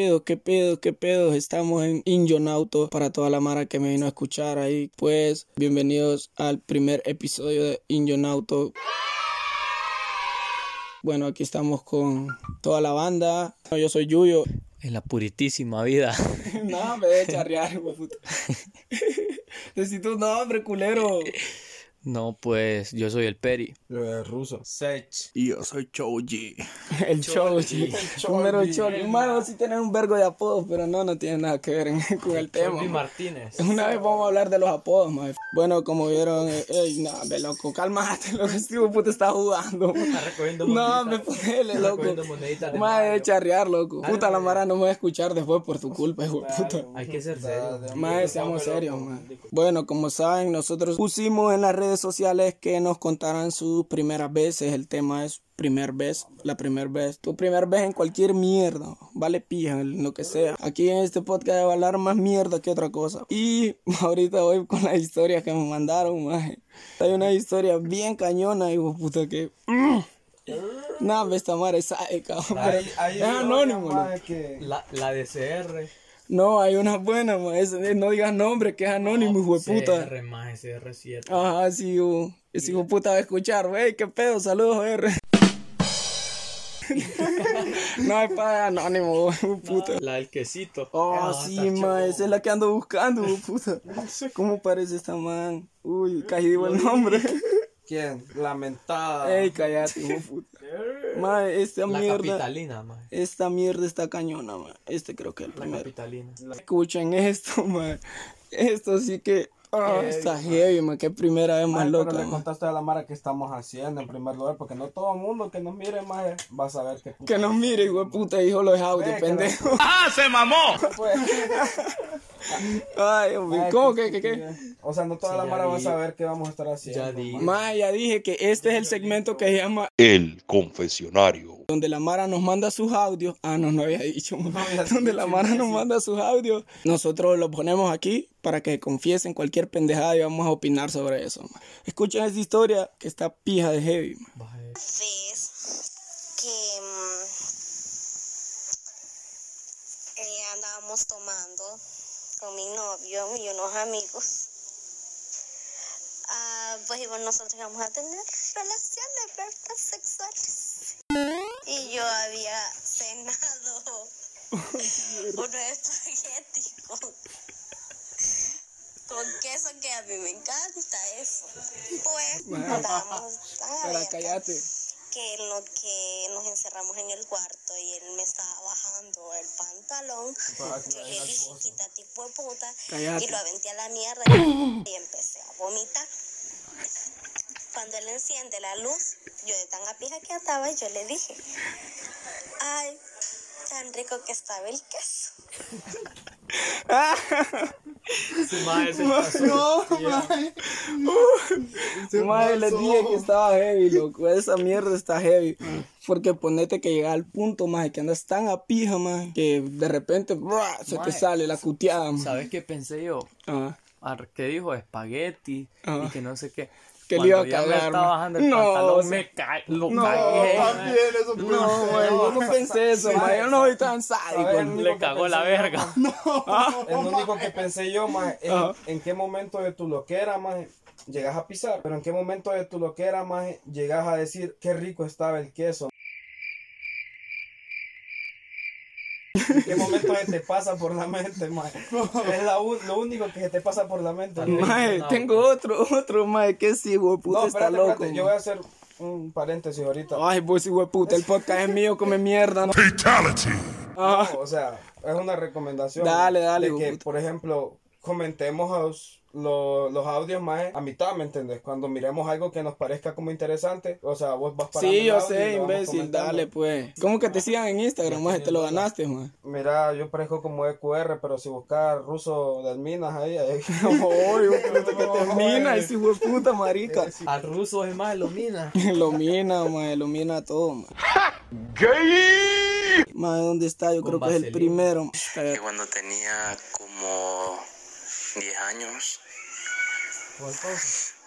pedo, qué pedo, qué pedo. Estamos en Injonauto para toda la mara que me vino a escuchar ahí. Pues, bienvenidos al primer episodio de Injonauto. Bueno, aquí estamos con toda la banda. Yo soy Yuyo. En la puritísima vida. no, me de charrear. Necesito un nombre, culero. No, pues yo soy el Peri. Yo soy ruso. Sech. Y yo soy Choji. El Choji. El Un mero Choji. Choji. Mano, sí tiene un vergo de apodos, pero no, no tiene nada que ver en- con el tema. Man. Martínez. Una vez vamos a hablar de los apodos, mae. Bueno, como vieron, eh, ey, no, me loco, cálmate, loco, este puta está jugando. Está recogiendo No, me ponele, Está loco. moneditas de charrear, loco. Dale, Puta, la mara no me va a escuchar después por tu culpa, hijo de puta. Hay que ser serio. Mae, seamos serios, mae. Bueno, como saben, nosotros pusimos en las redes sociales que nos contaran sus primeras veces. El tema es primer vez, la primer vez. Tu primer vez en cualquier mierda, vale pija, en lo que sea. Aquí en este podcast va a hablar más mierda que otra cosa. Y ahorita voy con las historias que me mandaron, mae. Hay una historia bien cañona, hijo puta, que... Me esta madre sabe, cabrón. pero Hay, hay es anónimo, maje. La, la de CR. No, hay una buena, ma. es- eh, no digas nombre, que es anónimo, hijo de puta. CR más CR7. Ajá, sí, hijo. Ese hijo de puta va a escuchar, wey, qué pedo, saludos, R. no, es para anónimo, hijo de puta. La del quesito. Oh, Ah, sí, ma, esa es la que ando buscando, hijo de puta. ¿Cómo parece esta man? Uy, casi digo el nombre. ¿Quién? Lamentada. Ey, cállate, hijo de puta. Ma, esta La mierda, capitalina, más. esta mierda está cañona, ma. Este creo que es el La primero. capitalina. Escuchen esto, man. Esto sí que ah, está heavy, man. Qué primera vez más loca, pero le contaste a la Mara que estamos haciendo en primer lugar, porque no todo el mundo que nos mire más va a saber que Que nos mire, hijo de puta, hijo los audios, que pendejo. Pues, Ay, hombre, maje, ¿cómo que, que, qué? O sea, no toda la ya Mara va a saber qué vamos a estar haciendo. Ya di. maje. Ma, ya dije que este es el segmento que se llama El confesionario. Donde la Mara nos manda sus audios. Ah, no, no había dicho. había donde dicho, la Mara nos manda sus audios. Nosotros los ponemos aquí para que confiesen cualquier pendejada y vamos a opinar sobre eso. man. Escuchen esta historia que está pija de heavy. man. Vez que mm, eh, andábamos tomando con mi novio y unos amigos. Ah, pues bueno, nosotros íbamos a tener relaciones ¿verdad? sexuales. Y yo había cenado unos espaguetis con, con queso que a mí me encanta eso. Pues ah, Para acá cállate. que en lo que nos encerramos en el cuarto y él me estaba bajando el pantalón, yo le dije, quita tipo de puta, Cállate. y lo aventé a la mierda y empecé a vomitar. Cuando él enciende la luz, yo de tan apija que estaba, yo le dije, ay, tan rico que estaba el queso. Sí, maje, se pasó. No, Madre, les dije que estaba heavy, loco. Esa mierda está heavy. Porque ponete que llega al punto, más que andas tan a pija, más que de repente ¡bra! se te Mae, sale la cuteada, maje. ¿Sabes qué pensé yo? Ah, Ar- Que dijo espagueti Ajá. y que no sé qué. Que le iba a cagar, estaba ma. bajando el No, pantalón, me ca lo no, cagué. también eso no, güey, yo no pensé eso, ma. Yo no soy tan sádico. Ma. Le cagó la verga. Es lo único que pensé yo, más Ajá. en, en qué momento de tu loquera, más llegas a pisar, pero en qué momento de tu loquera, más llegas a decir qué rico estaba el queso. Qué momento se te pasa por la mente, más? Es la un- lo único que se te pasa por la mente. ¿no? Mae, No, tengo otro, otro, mae, que sí, güey, puta, No, está espérate, loco. espérate, yo voy a hacer un paréntesis ahorita. Ay, pues, güey, puta, el podcast es mío, come mierda, ¿no? No, o sea, es una recomendación. Dale, dale, De que, por ejemplo, comentemos los, lo- los audios más a mitad, ¿me entiendes? Cuando miremos algo que nos parezca como interesante, o sea, vos vas parando Sí, el yo sé, imbécil, dale, pues. ¿Cómo que te sigan en Instagram, mae? Te lo ganaste, mae. Mira, yo parezco como EQR, pero si buscas ruso del Minas ahí, ahí. Oye, puta, que te mina, ese hijo de puta, marica. Al ruso es más, lo mina. Lo mina, mae, lo mina todo, mae. Mae, ¿dónde está? Yo creo que es el primero. que cuando tenía como 10 años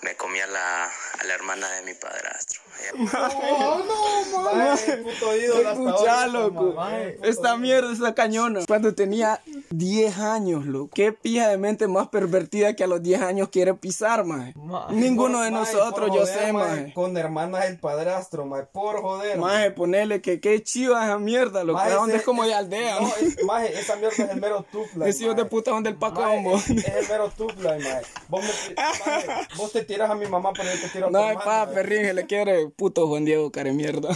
me comí a la, a la hermana de mi padrastro. Puto ídolo hasta Escucha, loco. maje. Esta mierda está cañona. Cuando tenía 10 años, loco. Qué pija de mente más pervertida que a los 10 años quiere pisar, maje. Ninguno de nosotros, yo sé, maje. Con hermanas del padrastro, maje, por joder. Maje, ponele que qué chiva esa mierda, loco. Maje, ¿A dónde ese- es como de aldea? No, maje? es- maje, esa mierda es el mero tupla. Ese hijo de puta donde el Paco es, el mero tupla, maje. Vos, te tiras a mi mamá, pero yo te tiro a tu No, hermana, pa, maje. perrín, le quiere puto Juan Diego, care mierda.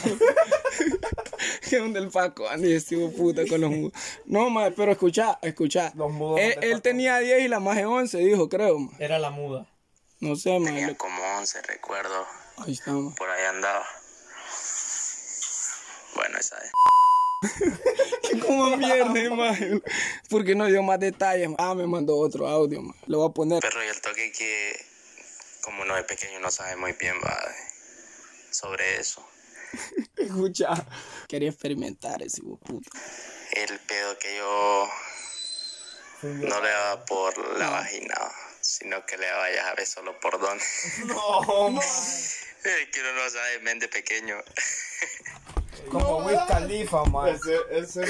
que donde el Paco, Andy, de puta con los mudos. No, maje, pero escucha, escucha. Los mudos Él, él tenía 10 y la maje 11, dijo, creo, maje. Era la muda. No sé, maje. tenía como 11, recuerdo. Ahí está, maje. Por ahí andaba. Bueno, esa es. Como mierda, maje. Porque no dio más detalles. Ah, me mandó otro audio, maje. Lo voy a poner. Pero y el toque que, como uno de pequeño no sabe muy bien va, sobre eso. Escucha. Quería experimentar ese puta. El pedo que yo no le daba por la vagina, sino que le daba ya sabes solo por dónde. No, maje. Es que uno no sabe, men de pequeño. Como Wiz Khalifa, maje. Ese, ese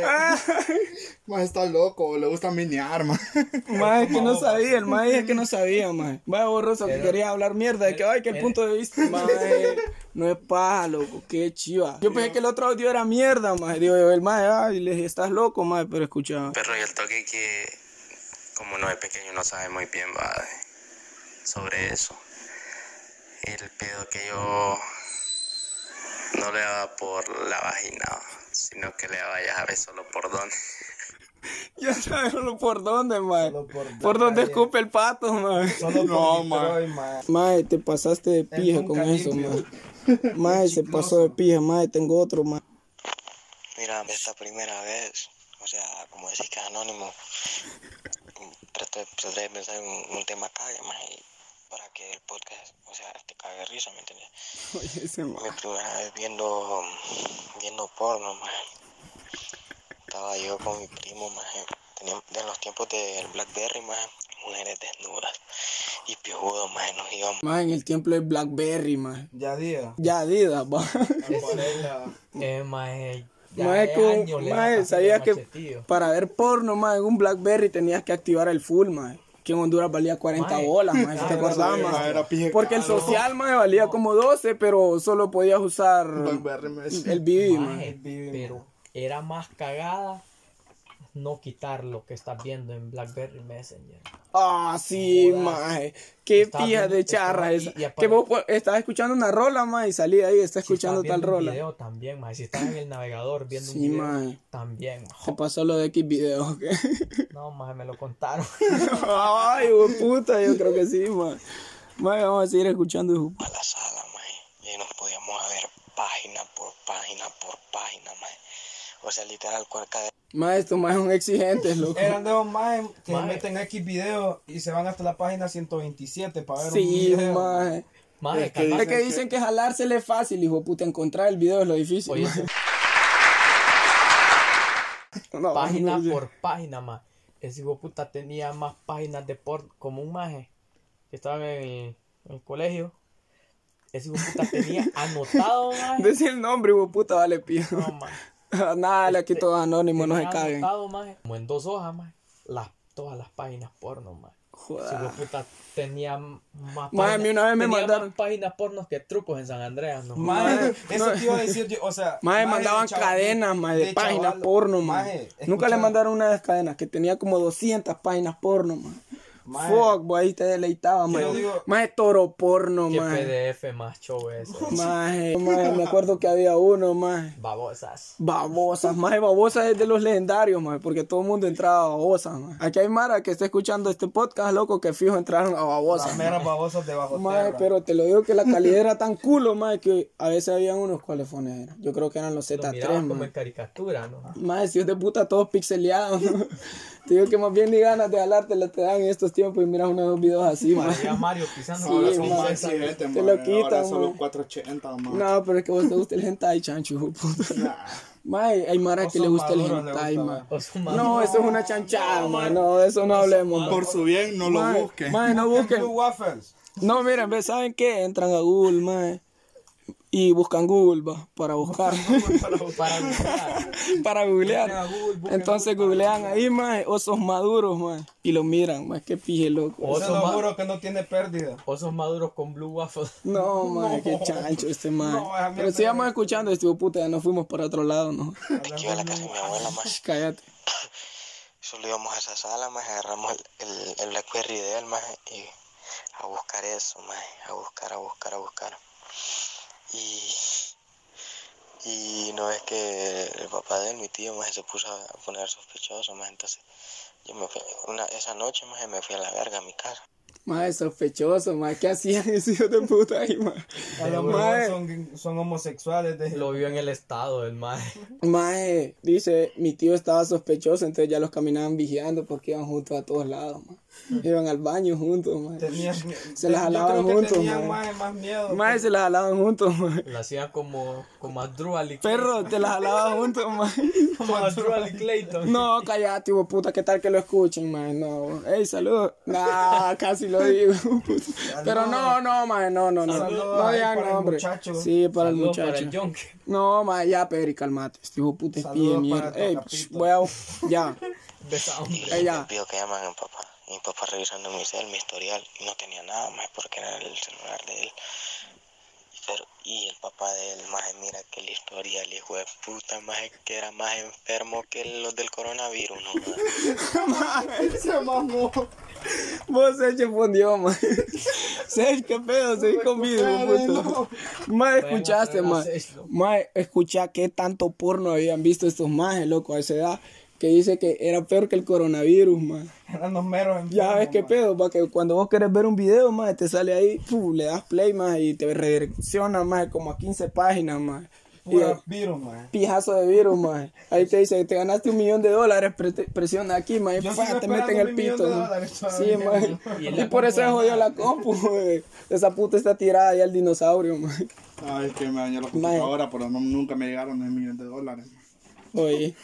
maje. Maje está loco, le gusta mini arma. Maje, que no sabía, el maje es que no sabía, maje. Vaya borroso que quería hablar mierda, de que ay, que el punto de vista, maje, no es paja, loco, qué chiva. Yo pensé que el otro audio era mierda, maje. Digo, yo, el maje, ay, le dije, estás loco, maje, pero escucha. Pero y el toque que, como uno de pequeño no sabe muy bien va, sobre eso. El pedo que yo no le daba por la vagina, sino que le daba ya sabes solo por dónde. Ya sabes solo por dónde. Solo por Por dónde escupe el pato, maje. Solo No, maje. Maje, te pasaste de pija con eso, maje. Maje, se pasó de pija, maje, tengo otro, maje. Mira, esta primera vez, o sea, como decís que es anónimo, traté, de pensar en un, un tema más y para que el podcast, o sea, te cague risa, ¿me entiendes? Oye, ese maje. Mi primera vez viendo, viendo porno, más. Estaba yo con mi primo, más. Teníamos, en los tiempos del Blackberry, más, mujeres desnudas y piojudos, más, nos íbamos. Maje, en el tiempo del Blackberry, maje. Ya día. Ya Adidas, va. Eh, da maje, café sabía que machetío. para ver porno, maje, en un Blackberry tenías que activar el full, maje. Que en Honduras valía 40 Maje, bolas, si te acordás, Porque el social, maje, valía como 12, pero solo podías usar el BB, pero era más cagada no quitar lo que estás viendo en Blackberry Messenger. Ah, sí, maje. Qué pija de charra esa. y- y aparte- que vos pues, estabas escuchando una rola, maje, y salí de ahí, estás Si escuchando estás tal un rola. video también, maje. Si estás en el navegador viendo Sí, un video, también, maje. Se pasó lo de X videos, ¿qué? No, maje, me lo contaron. Ay, puta, yo creo que sí, maje. Maje, vamos a seguir escuchando, a la sala, maje, y ahí nos podíamos ver página por página por página, maje. O sea, literal, cuarca de Maje, estos majes son exigentes, loco. Eran de esos majes que Maje. meten X videos y se van hasta la página 127 para ver un Sí, video. maje. Maje, Es que Es que dicen que jalársele es fácil, hijo puta. Encontrar el video es lo difícil. Oye. No, página no, por página, más. Ese hijo puta tenía más páginas de porno, como un maje que estaba en el, en el colegio. Ese hijo puta tenía anotado, maje. Decir el nombre, hijo puta, vale, pío. No, maje. Nada, aquí todos anónimos, no se caguen. maje, como en dos hojas, maje, las, todas las páginas porno, maje. Joder. puta tenía más Maje, mí una vez me tenía mandaron- más páginas pornos que trucos en San Andreas, ¿no? Maje, eso te iba a decir yo, o sea... Maje, mandaban chaval- cadenas, maje, de, páginas chaval- porno, maje. Nunca le mandaron una de las cadenas que tenía como 200 páginas porno, maje. Maje. Fuck, boy, ahí te deleitaba, maje. digo- Maje, toro porno, Qué maje. PDF más show ese. Maje, maje, me acuerdo que había uno, maje. Babosas. Babosas, más babosas es de los legendarios, maje, porque todo el mundo entraba a babosas, maje. Aquí hay Mara que está escuchando este podcast, loco, que fijo entraron a Las babosas. meras babosas debajo Maje, tierra. pero te lo digo que la calidad era tan culo, maje, que a veces habían unos cuáles fones eran. Yo creo que eran los Lo Z3, miraban como maje. en caricatura, ¿no? Más si de puta todos pixeleados. Te digo que más bien ni ganas de jalarte la te dan en estos tiempos y miras unos videos así, man. Mario pisando Sí, Ahora son man. más Te man. lo quitan, Ahora solo man. 480, man. No, pero es que vos te gusta el hentai, chancho, puta. Nah. Mae, hay mara que le gusta el hentai, gusta, man. No, eso es una chanchada, man. No, de eso no hablemos, man. Por su bien, no lo Mae, busque. mae, no Busquen busquen. No, miren, ve, ¿saben qué? Entran a Google, mae. Y buscan Google, va, para buscar. Para buscar. googlear. Google, Entonces googlean ahí, mae, osos maduros, mae. Y lo miran, mae, qué pije, loco. O- Se Oso lo ma- juro que no tiene pérdida. Osos maduros con blue waffle. No, mae, qué chancho este. No, esa Pero sigamos escuchando, este puta, ya nos fuimos para otro lado, ¿no? Iba a la casa de mi abuela, más. Cállate. Solo íbamos a esa sala, más agarramos el, el, el Blackberry de él, más y a buscar eso, más a buscar, a buscar, a buscar. Y, y no es que el papá de él, mi tío, más se puso a poner sospechoso, más entonces yo me fui, una, esa noche más me fui a la verga a mi casa. Mae, sospechoso, mae, ¿qué hacían esos hijos de puta ahí? A lo mejor son, son homosexuales. De... Lo vio en el estado del mae. Mae, dice, mi tío estaba sospechoso, entonces ya los caminaban vigilando porque iban juntos a todos lados, mae. Iban al baño juntos, mae. Tenían- Se las jalaban juntos, tenían mae. más, más miedo. Mae, se las jalaban juntos, mae. Lo hacían como, como a Drew Ali Perro, te las jalaban juntos, mae. Como a Drew Ali Clayton. No, cállate, hijo de puta, ¿qué tal que lo escuchen, mae? No, ey, salud. Nah, casi lo digo. Pero no, no, mae, no, no, no. Saludos No digan para el nombre. muchacho. Sí, para el Saludos muchacho. para el yonke. No, mae, ya, Peri, calmate. Este hijo puta es pie Saludos mierda. Ey, voy a. Ya. De esa hombre. Ey, ya. que llaman papá. Mi papá revisando mi cel, mi historial, y no tenía nada más porque era el celular de él. Pero, y el papá de él, más mira que el historial, hijo de puta, más que era más enfermo que los del coronavirus, ¿no? Se mamó. Vos se fundió, mae. Sech, qué pedo, seguí conmigo, puto. Mae, escuchaste, loco. Mae, escucha qué tanto porno habían visto estos majes, loco, a esa edad. Que dice que era peor que el coronavirus, mae. Eran los meros enfermos, Ya ves qué pedo, para que cuando vos querés ver un video, mae, te sale ahí, pu, le das play, mae, y te redirecciona, mae, como a 15 páginas. Y ahí- virus, pijazo de virus, mae. Ahí te dice, te ganaste un millón de dólares, pre- presiona aquí, mae, Yo pa, te meten el pito. de mae. dólares Sí, mae. Y Y, por eso se jodió la compu, mae. Esa puta está tirada ya el dinosaurio, mae. Ay, que me dañó la computadora, pero no, nunca me llegaron el millón de dólares. Oye,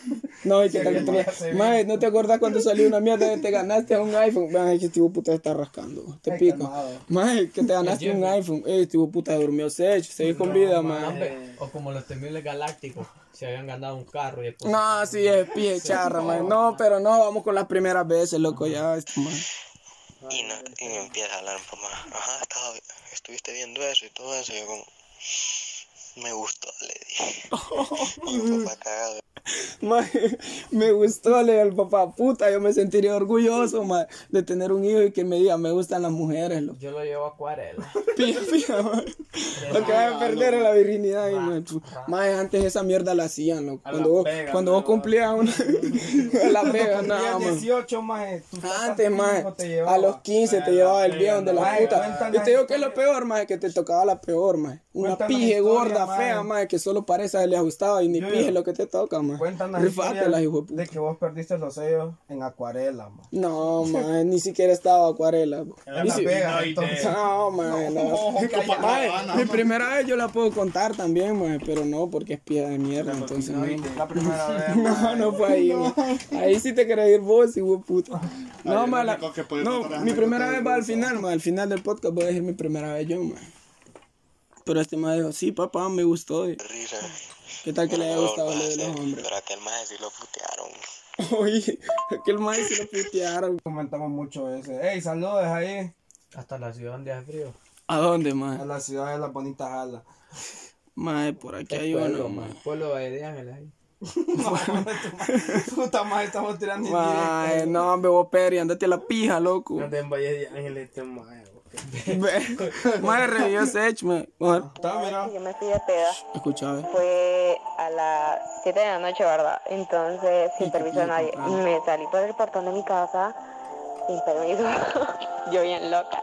no, y que tal que mae, te se ve. Mae, ¿no te acordás cuando salió una mierda de te ganaste un iPhone? Mae, que este hijo puta está rascando. Te pico. Mae, que te ganaste un iPhone. Eh, este hijo puta durmió sech, seguí con vida, mae. O como los temibles galácticos. Se habían ganado un carro y después. No, sí, es pie charra, mae. No, pero no, vamos con las primeras veces, loco, ya, este, mae. Y, no, y me empieza a hablar un poco más. Ajá, estaba, estuviste viendo eso y todo eso. Y yo como, me gustó, le dije. Mae, me gustó leer al papá, puta, yo me sentiría orgulloso, mae, de tener un hijo y que me diga, me gustan las mujeres, loco. Yo lo llevo a acuarela. Pija, pija, mae. Lo que va a perder es la virginidad. Pu- Mae, antes esa mierda la hacían, loco. A Cuando vos, pega, cuando vos cumplías una... a la pega, nada, mae. 18, mae. tu papá Antes, llevaba. a los 15 te llevaba el viejo de la puta. Yo te digo que es lo peor, mae, que te tocaba la peor, mae. Una pije gorda, mae. fea, mae, que solo parece le ajustaba y ni Yo- pije lo que te toca, Rifátela, historias hijo de puta. de que vos perdiste los sellos en acuarela, mae. No, mae, ni siquiera estaba acuarela. En Ni Las si- Vegas, entonces. No, mae, no. Mae, mi primera vez yo la puedo contar también, mae, pero no, porque es piedra de mierda, entonces no. La primera vez, No, no fue ahí, mae. Ahí sí te querés ir vos, hijo de puta. No, la- puedes no, mi primera vez va al final, mae. Al final del podcast voy a decir mi primera vez yo, mae. Pero este mae dijo, sí, papá, me gustó. y- Risa. ¿Qué tal que le haya No gustado lo a de los hombres? Pero aquel maje sí lo putearon. Oye, aquel mae se lo putearon. Comentamos mucho ese. Ey, saludos ahí Hasta la ciudad donde hace frío. ¿A dónde, a mae? la ciudad de las bonitas alas. Mae, por aquí hay pueblo, uno. Pueblo de Valle de Ángeles ahí. Puta madre, estamos tirando indirectas. no, hombre, vos, Peri, andate a la pija, loco. Anda en Valle de Ángeles este mae. Mae, revivió Sech, Está, mira. Yo me fui de peda. escucha, ve. Fue a las 7 de la noche, ¿verdad? Entonces, sin permiso de nadie. Me salí por el portón de mi casa sin permiso. yo bien loca.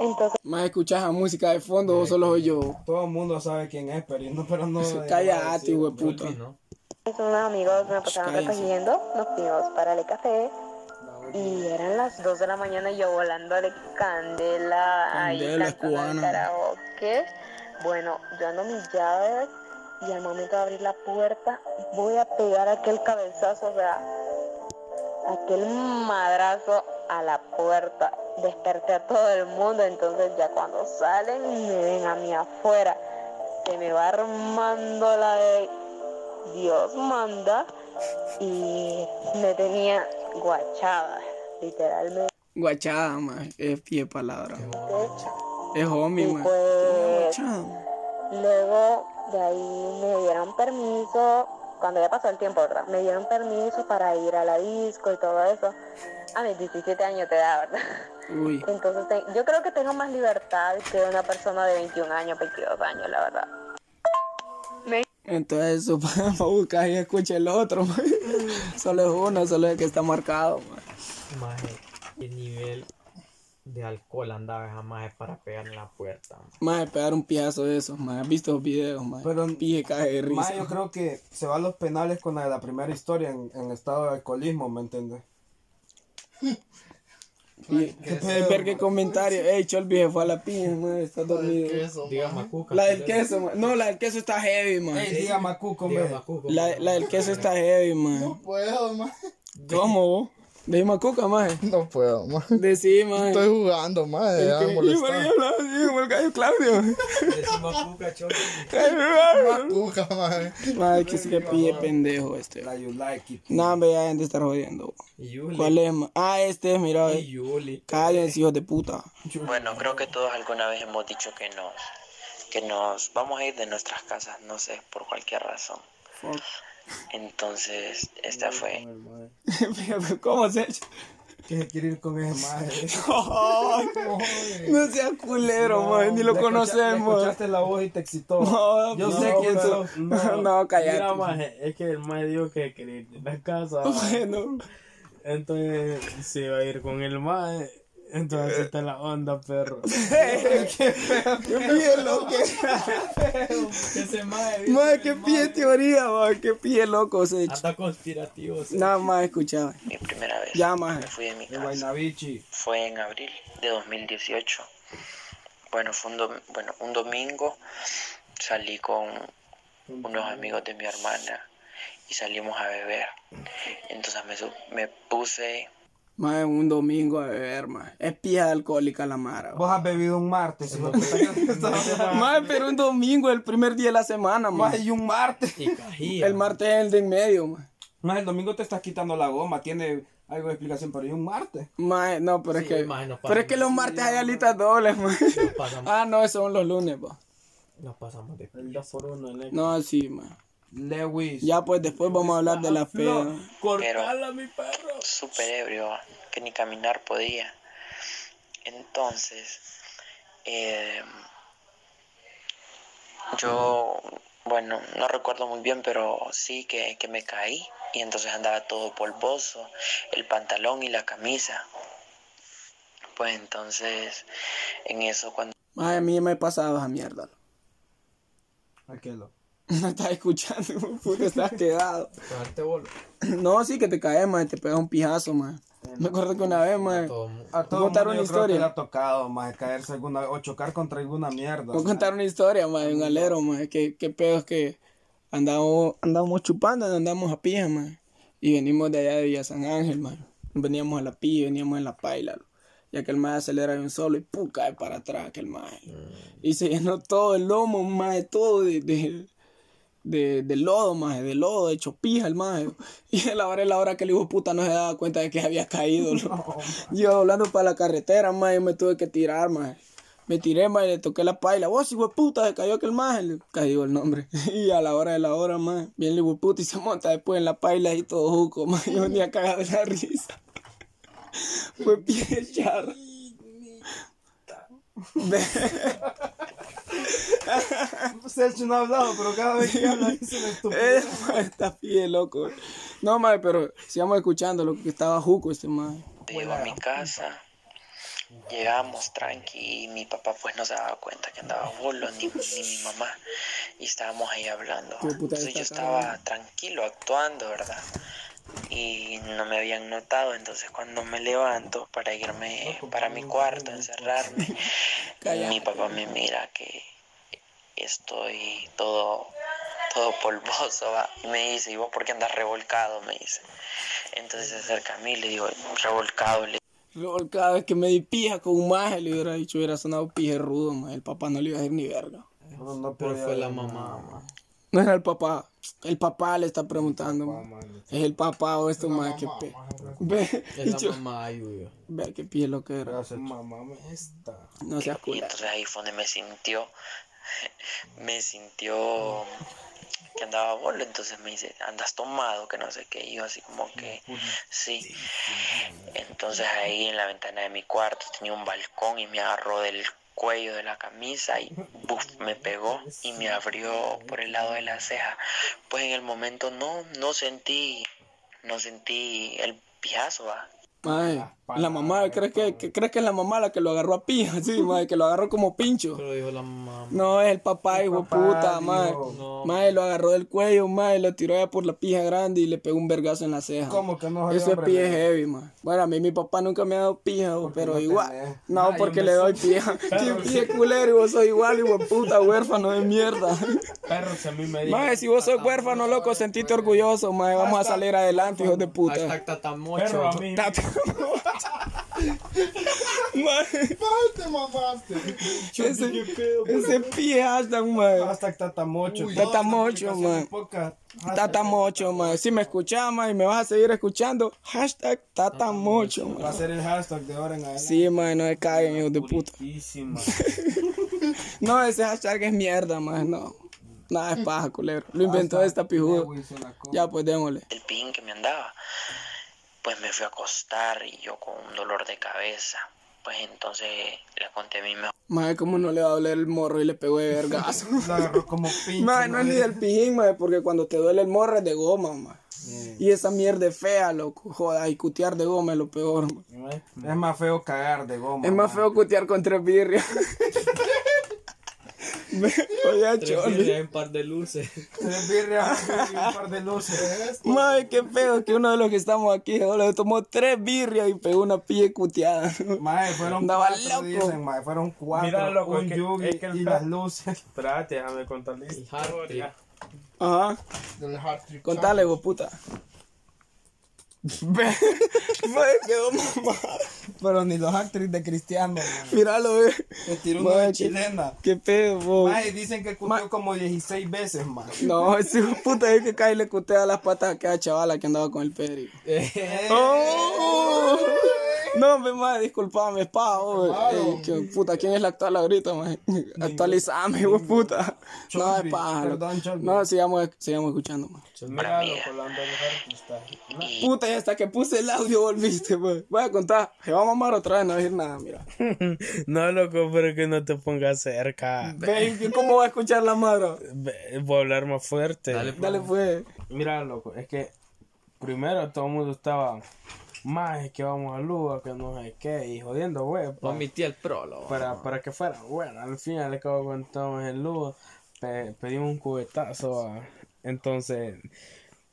Entonces, Mae, escuchas la música de fondo, vos solo oí yo. Todo el mundo sabe quién es, pero no, pero no. Cállate, hijo de puta. Unos amigos me pasaron recogiendo. Nos fuimos para el café. Y eran las 2 de la mañana y yo volándole candela, ahí Candela cantando el cubana. karaoke. Bueno, yo ando mis llaves y al momento de abrir la puerta voy a pegar aquel cabezazo, o sea, aquel madrazo a la puerta desperté a todo el mundo, entonces ya cuando salen me ven a mí afuera, se me va armando la de Dios manda y me tenía guachada, literalmente. Guachada, mae. Es pie palabra. Es homie, mae. pues luego de ahí me dieron permiso, cuando ya pasó el tiempo, ¿verdad? Me dieron permiso para ir a la disco y todo eso. A mis 17 años te da, ¿verdad? Uy. Entonces te- yo creo que tengo más libertad que una persona de 21 años, 22 años, la verdad. Entonces para buscar y escucha el otro. Solo es uno, solo es el que está marcado. Maje, el nivel de alcohol andaba esa maje para pegar en la puerta. maje. Pegar un piazo de esos, mae. ¿Has visto los videos, mae? Pero- Pije cae de risa. Más yo creo que se va a los penales con la de la primera historia en, en estado de alcoholismo, ¿me entiendes? Y- ver qué comentario. Ey, Cholby se fue a la piña, mae. Está dormido. Queso, Diga macuca. La del queso, mae. No, la del queso está heavy, mae. Ey, diga Macuco, macuca. La, la del queso está heavy, mae. No puedo, maje. ¿Cómo vos? De Macuca, mae. No puedo, maje. Decí, mae. Estoy jugando, maje. Es Ya que- me y por qué molesta. hablaba así como el gallo Claudio. Decí macuca, cholo. Macuca, maje. Mae, que sí que pille pendejo este. La you like it. No, hombre, ya han de estar jodiendo. Yuli. ¿Cuál es? Ah, este es, mira. Y Yuli. Cállense, hijos de puta. Bueno, creo que todos alguna vez hemos dicho que nos, que nos vamos a ir de nuestras casas, no sé, por cualquier razón. Entonces, esta fue. ¿Cómo se echa? Que se quiere ir con ese maje. Ay, No sea culero, mae, ni lo conocemos. escuchaste la voz y te excitó. No, Yo no, sé quién pero- sos. No, no, cállate. Mira, maje, es que el maje dijo que quería ir de la casa. Bueno, Entonces se iba a ir con el maje. Entonces está la onda, perro. qué pie loco. Ese maje. Mae, qué pie teoría, mae, qué pie loco se echa. Anda conspirativo. Nada más escuchaba. Mi primera vez. Ya, maje. Me fui de mi De casa. Fue en abril de 2018. Bueno, fue un, dom- bueno, un domingo. Salí con unos amigos de mi hermana y salimos a beber. Entonces me, me puse Mae, un domingo a beber, mae. Es pija alcohólica la mara. Vos has bebido un martes. Mae, pero un domingo, el primer día de la semana, mae. y un martes. El martes es el de en medio, mae. Maje, el domingo te estás quitando la goma. Tiene algo de explicación, pero y un martes. Mae, no, pero es que. Pero es que los martes hay alitas dobles, pasamos, Ah, no, esos son los lunes, pa. nos pasamos de El 2 por 1 en el... No, sí, mae. Lewis. Ya, pues después vamos a hablar de la peda. Cortala, mi perro. súper ebrio, que ni caminar podía. Entonces, eh, yo, bueno, no recuerdo muy bien, pero sí que, que me caí y entonces andaba todo polvoso, el pantalón y la camisa. Pues entonces, en eso cuando... Mae, a mí me pasaba esa mierda. Aquelo. No estás escuchando, puto, estás quedado. Darte bolo. No, sí que te caes, mae, te pegas un pijazo, mae. Me acuerdo que una vez, mu- A todo contar una yo creo que historia? le ha tocado, más caerse alguna o chocar contra alguna mierda. Voy a contar una historia, de un alero, mae. Que, que pedo es que andábamos, andábamos chupando, andábamos a pija, mae. Y venimos de allá de Villa San Ángel, mae. Veníamos a la pija, veníamos en la paila. Y aquel mae acelera de un solo y ¡pum! cae para atrás aquel mae. Y se llenó todo el lomo, mae, todo de, de, de, de lodo, mae, de lodo, de chopija el mae. Y a la hora, a la hora que el hijo puta no se daba cuenta de que había caído. Yo hablando para la carretera, yo me tuve que tirar, mae. Me tiré, mae, le toqué la paila. Vos, hijo de puta, se cayó aquel mae. Le cayó el nombre. Y a la hora de la hora, mae, viene el hijo puta y se monta después en la paila y todo juco, mae. Yo venía cagado de la risa. Fue pie charra. Sergio no ha hablado, pero cada vez que habla dice una estupidez. Mae, está pie loco. No, mae, pero sigamos escuchando lo que estaba juco este mae. Llego a mi casa, llegamos tranqui y mi papá pues no se daba cuenta que andaba bolo, ni, ni mi mamá, y estábamos ahí hablando. Entonces yo estaba tranquilo actuando, ¿verdad? Y no me habían notado, entonces cuando me levanto para irme para mi cuarto, encerrarme, mi papá me mira que estoy todo todo polvoso ¿va? y me dice, ¿y vos por qué andas revolcado? me dice. Entonces se acerca a mí y le digo, revolcado, le Cada vez que me di pija con un maje, le hubiera dicho, hubiera sonado pije rudo, maje. El papá no le iba a decir ni verga. No, no Pero fue la mamá, nada. ma. No era el papá. El papá le está preguntando. Es el papá o esto, más que pe. Ve, Es la mamá, ve que pie lo que era. Mamá me está. No seas Y culero. entonces ahí fue donde me sintió, me sintió que andaba bolo, entonces me dice, andas tomado, que no sé qué, y yo así como que, sí. Entonces ahí en la ventana de mi cuarto tenía un balcón y me agarró del cuello de la camisa y buf, me pegó y me abrió por el lado de la ceja. Pues en el momento no, no sentí, no sentí el pijazo, ¿va? Mae, la mamá, ¿crees que, que- crees que es la mamá la que lo agarró a pija? Sí, mae, que lo agarró como pincho. Pero dijo la mamá. No, es el papá, hijo de papá, puta, mae. dijo. No. Mae, lo agarró del cuello, mae, lo tiró allá por la pija grande y le pegó un vergazo en la ceja. ¿Cómo que no Eso es mae? heavy, mae. Bueno, a mí mi papá nunca me ha dado pija, pero no igual. tenés? No, porque le doy pija. Qué pije culero y vos sos igual, hijo de puta, huérfano de mierda. Perro, si a mí me dijo. Mae, si vos sos huérfano, loco, sentite orgulloso, mae. Vamos a salir adelante, hijos de puta. Hashtag tatamocho. Perro, a mí. Ay, te mamaste. ese, ese pie hashtag, mae. Hashtag tatamocho. Uy, tatamocho, man. Tatamocho, man. Si me escuchas, man, y me vas a seguir escuchando, hashtag tatamocho, Va a man. ser el hashtag de ahora en adelante. Sí, man, no me caguen, hijos de puta. No, ese hashtag es mierda, man, no. Nada es paja, culero. Lo inventó esta pijuda. Ya, pues démosle. el pin que me andaba, pues me fui a acostar y yo con un dolor de cabeza. Pues entonces le conté a mi mejor Madre, ¿cómo no le va a doler el morro y le pegó de vergazo? Lo agarró como pinche. Madre, no es ni del pijín, madre, porque cuando te duele el morro es de goma, madre. Y esa mierda es fea, loco. Joda, y cutear de goma es lo peor, madre. Es más feo cagar de goma. Es más man. feo cutear con tres birrias. Ve, Oye, Tres Choli. birrias en par de luces. Tres birrias y un par de luces. Madre, qué feo que uno de los que estamos aquí solo le tomó tres birrias y pegó una pie cuteada. Mae, fueron Andaba cuatro, loco. dicen, mae, fueron cuatro. Mira, loco, un es que- yugi es que el y las luces. Espérate, déjame contarle la El hard historia. Ajá. Del. Contale, vos puta. Quedó mamá. Pero ni los actrices de Cristiano, mae. Míralo, ve. Me tiró uno Mae, de chilena. Qué pedo, vos. Mae, dicen que cuteó como 16 veces, mae. No, ese puta es que cae y le cutea las patas a aquella chavala que andaba con el Pedri. Oh, no, me madre, disculpame, pa, oh, eh, que- puta, ¿quién es la actual ahorita, man? Actualizame, hijo de puta. No, es paja. No, sigamos, sigamos escuchando, man. Mira, amiga. loco, hablando de los artistas. Puta, y hasta que puse el audio volviste, man. Voy a contar, se va a mamar otra vez, no decir nada, mira. No, loco, pero que no te pongas cerca. Ven, ¿cómo va a escuchar la madre? Ve, Voy a hablar más fuerte. Dale, Dale, pues. Mira, loco, es que primero todo el mundo estaba más que vamos a Luga, que no sé qué, y jodiendo, güey. pa- Omití el prólogo. para, para que fuera bueno. Al final le acabo estábamos en Luga, pe- pedimos un cubetazo. ah. Entonces,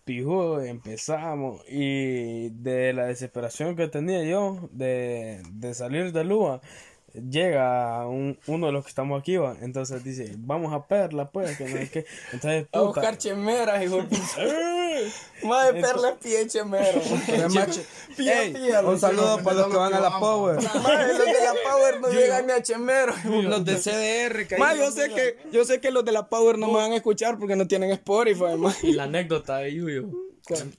pijudo, empezamos. Y de la desesperación que tenía yo de, de salir de Luga, llega un- uno de los que estamos aquí, va. Entonces dice, vamos a perla, pues, que no sé qué. Entonces, A buscar chemeras, hijo de puta. Madre, perla es pie chemero. Ey, pía, un saludo para los que van a la Power. Madre, los de la Power no llegan ni a chemero. Los de CDR, que ahí Ma, yo sé que, yo sé que los de la Power no me van a escuchar porque no tienen Spotify. Y la anécdota de Yuyo.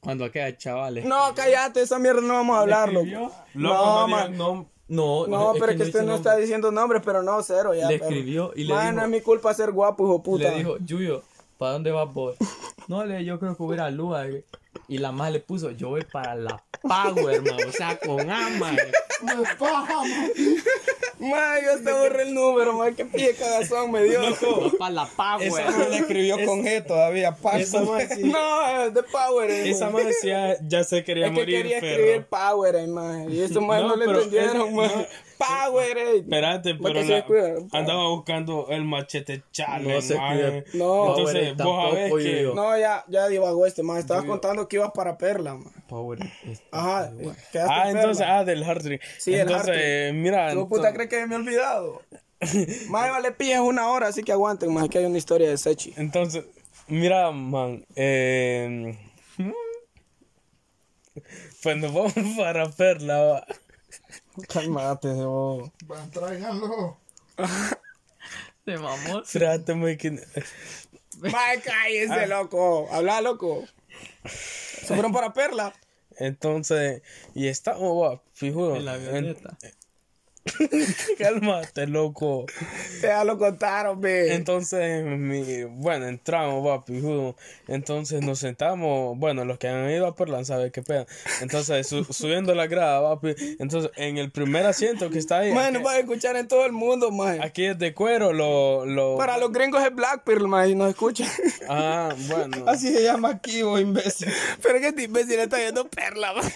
Cuando aquella chavales. No, cállate, esa mierda no vamos a hablarlo. Loco, No, no, ma. digas no, No, No, pero es que no usted no nombre. está diciendo nombres, pero no, cero ya. Le pero- escribió y le dijo- no es mi culpa ser guapo, hijo puta. Le dijo, Yuyo, ¿para dónde vas vos? No, le yo creo que voy a ir a Lua. Y la más le puso, yo voy para la Power, hermano. O sea, con ama. Me paja, man. Ma, yo hasta borré el número, ma, qué pie cagazón me dio. Voy para la Power. Esa no le escribió con G todavía, más sí- No, es de Power, eh, esa ma. más decía, ya se quería Es que morir, quería pero... escribir Power, eh, ma. Y eso más no, No, le entendieron, es- ma. no. Power, eh. Espérate, pero la- cuida. andaba buscando el machete chale, No se. No. Entonces, Power vos sabés que... yo. No, ya, ya divagó este, ma. Estabas contando que ibas para Perla, ma. Power. este, Ajá, quedaste Ah, en entonces, Perla. ah, del hard. Sí, el entonces, trick. eh, mira... ¿Tu puta crees que me he olvidado? Más vale pilla es una hora, así que aguanten, más que hay una historia de Sechi. Entonces, mira, man, eh... Cuando vamos para Perla, va, Cálmate, oh. Van, tráiganlo. Se mamó. Mae, que... Mae, cállese, loco. Habla, loco. Se fueron para Perla. Entonces, y estamos, va, fijo. En la en- avioneta. Cálmate, loco. Ya lo contaron, ve. Entonces, mi, bueno, entramos, pijudo. Entonces nos sentamos, bueno, los que han ido a Perlan saben qué pedo. Entonces, su- subiendo la grada, va, pi- entonces, en el primer asiento que está ahí, Mae, nos aquí, van a escuchar en todo el mundo, mae. aquí es de cuero, lo, lo, Para los gringos es Black Pearl, mae, y nos escuchan. ah, bueno, Así se llama aquí, vos imbécil. Pero es que este imbécil está viendo Perla, mae.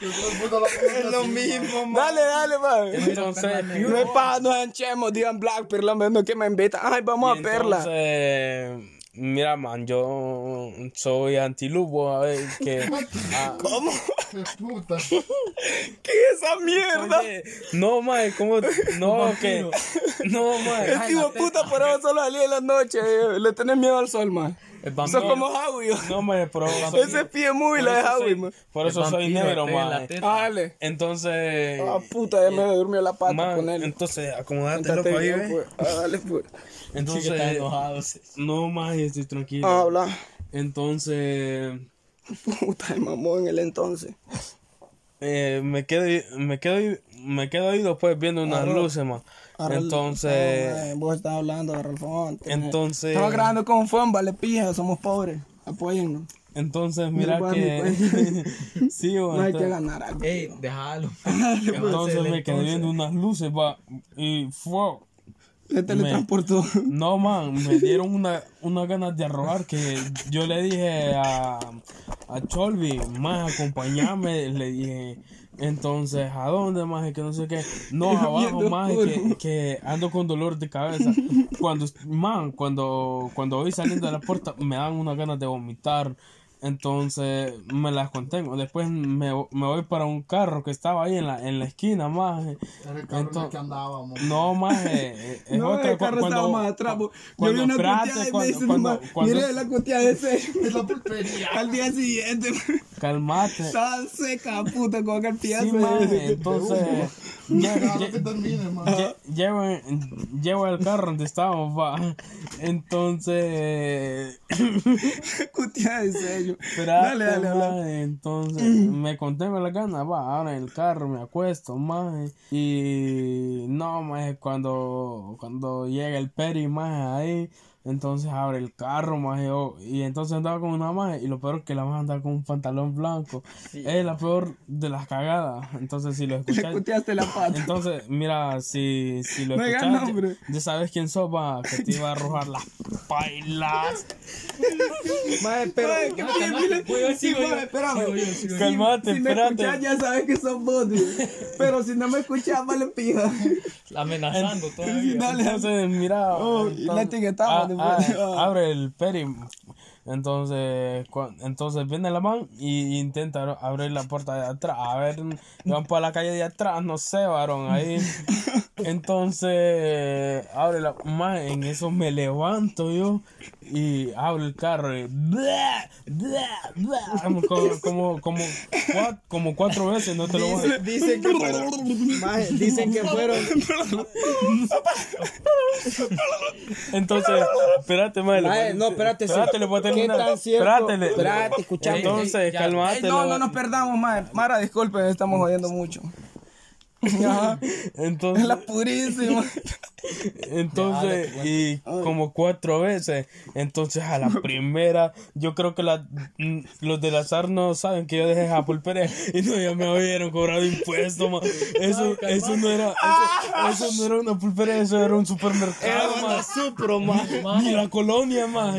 Es lo mismo, mae. Dale, dale, entonces, pijudo, No es pa, no enchemos, digan Black Pearl, hombre, no que me invitan. Ay, vamos y a Perla. entonces, mira, man, yo soy antilupo, a ver, que, ah, ¿Cómo? ¡Qué puta! ¿Qué es esa mierda? oye, no, mae, ¿cómo? No, que, no, mae, Este hijo puta por eso solo salía en la noche. eh, Le tenés miedo al sol, man. El Sos vampiro. como Howie. no, mae, pero... Ese pie muy la de eso Howie, man. por eso El soy negro, man. teta. Dale. Entonces, Ah, puta, ya me durmió la pata man, con él. entonces, acomodate loco ahí, pues. Ah, dale, pues. Entonces, enojado. sí. no, más estoy tranquilo. Ah, habla. Entonces, Puta, de mamón en el entonces. eh, me quedo, me quedo, me quedo ahí después viendo unas luces, man. Arre- Entonces, No, man, vos estás hablando de Ralfonte. entonces, Estamos grabando con Fon, vale pija, somos pobres. Apóyennos. entonces, mira que, sí, No bueno, hay que ganar algo. Ey, déjalo. entonces me quedé viendo unas luces, va, y fue, Se teletransportó. No, man, me dieron una, una ganas de arrojar que yo le dije a, a Cholby, más acompañame, le dije, entonces, ¿a dónde, más? Que no sé qué. No, abajo, más, que, que ando con dolor de cabeza. Cuando, man, cuando, cuando voy saliendo de la puerta, me dan unas ganas de vomitar. Entonces me las contengo. Después me, me voy para un carro que estaba ahí en la, en la esquina, más. Era el carro en el que andábamos. No, más, eh, es No, otra el carro cuando- estaba más atrás. Yo cuando- vi una cuando- dice, cuando- cuando- mire la cuteada de ese. Es la pulpería. Al día siguiente, Calmate. estaba seca, puta, con aquel piazo. Sí, entonces, lle- Claro que lle- termine, man. lle- llevo, llevo el carro donde estábamos, va. Entonces, cuteada de sello. Dale, dale, maje, entonces, me contengo la gana, va, ahora en el carro me acuesto, más y no, más cuando, cuando llega el peri, más ahí, entonces abre el carro, más y entonces andaba con una maje, y lo peor es que la maje andaba con un pantalón blanco, es la peor de las cagadas, entonces si lo Le escuchas, cuteaste la pata. entonces, mira, si, si lo No escuchas, ya sabes quién sos, va, que te iba a arrojar las bailas. Madre, pero. Ay, calmate, voy yo, sigo yo. espérame. Sigo yo, sigo yo. Calmate, si espérate. escuchas, ya sabes que sos vos, tío. Pero si no me escuchas, vale pija. Amenazando todavía. Dale, Entonces, mira. Oh, y la etiquetamos ah, ah, abre el peri. Entonces, entonces viene la man y intenta abr- abrir la puerta de atrás. A ver, van para la calle de atrás, no sé, varón, ahí. Entonces, abre la man, en eso me levanto yo y abro el carro y bla, bla, bla, como, como, como, cua- como cuatro veces, no te lo voy a Dicen que fueron. Maje, dicen que fueron. Entonces, espérate, madre. No, espérate, sí. Espérate, le voy a ¿Qué terminar. tan cierto? Espérate, le- Espérate, escuchame. Entonces, calmate. No, no nos perdamos, Mara. Mara, disculpen, estamos jodiendo mucho. Ajá. Entonces, Es la purísima. entonces y como cuatro veces. Entonces, a la primera, yo creo que la, mm, los del azar no saben que yo dejé a Pérez y no, ya me habían cobrado impuestos, ma. Eso, eso no era, eso, eso no era una pulpería, eso era un supermercado, ma. supro, man. Ni la colonia, más.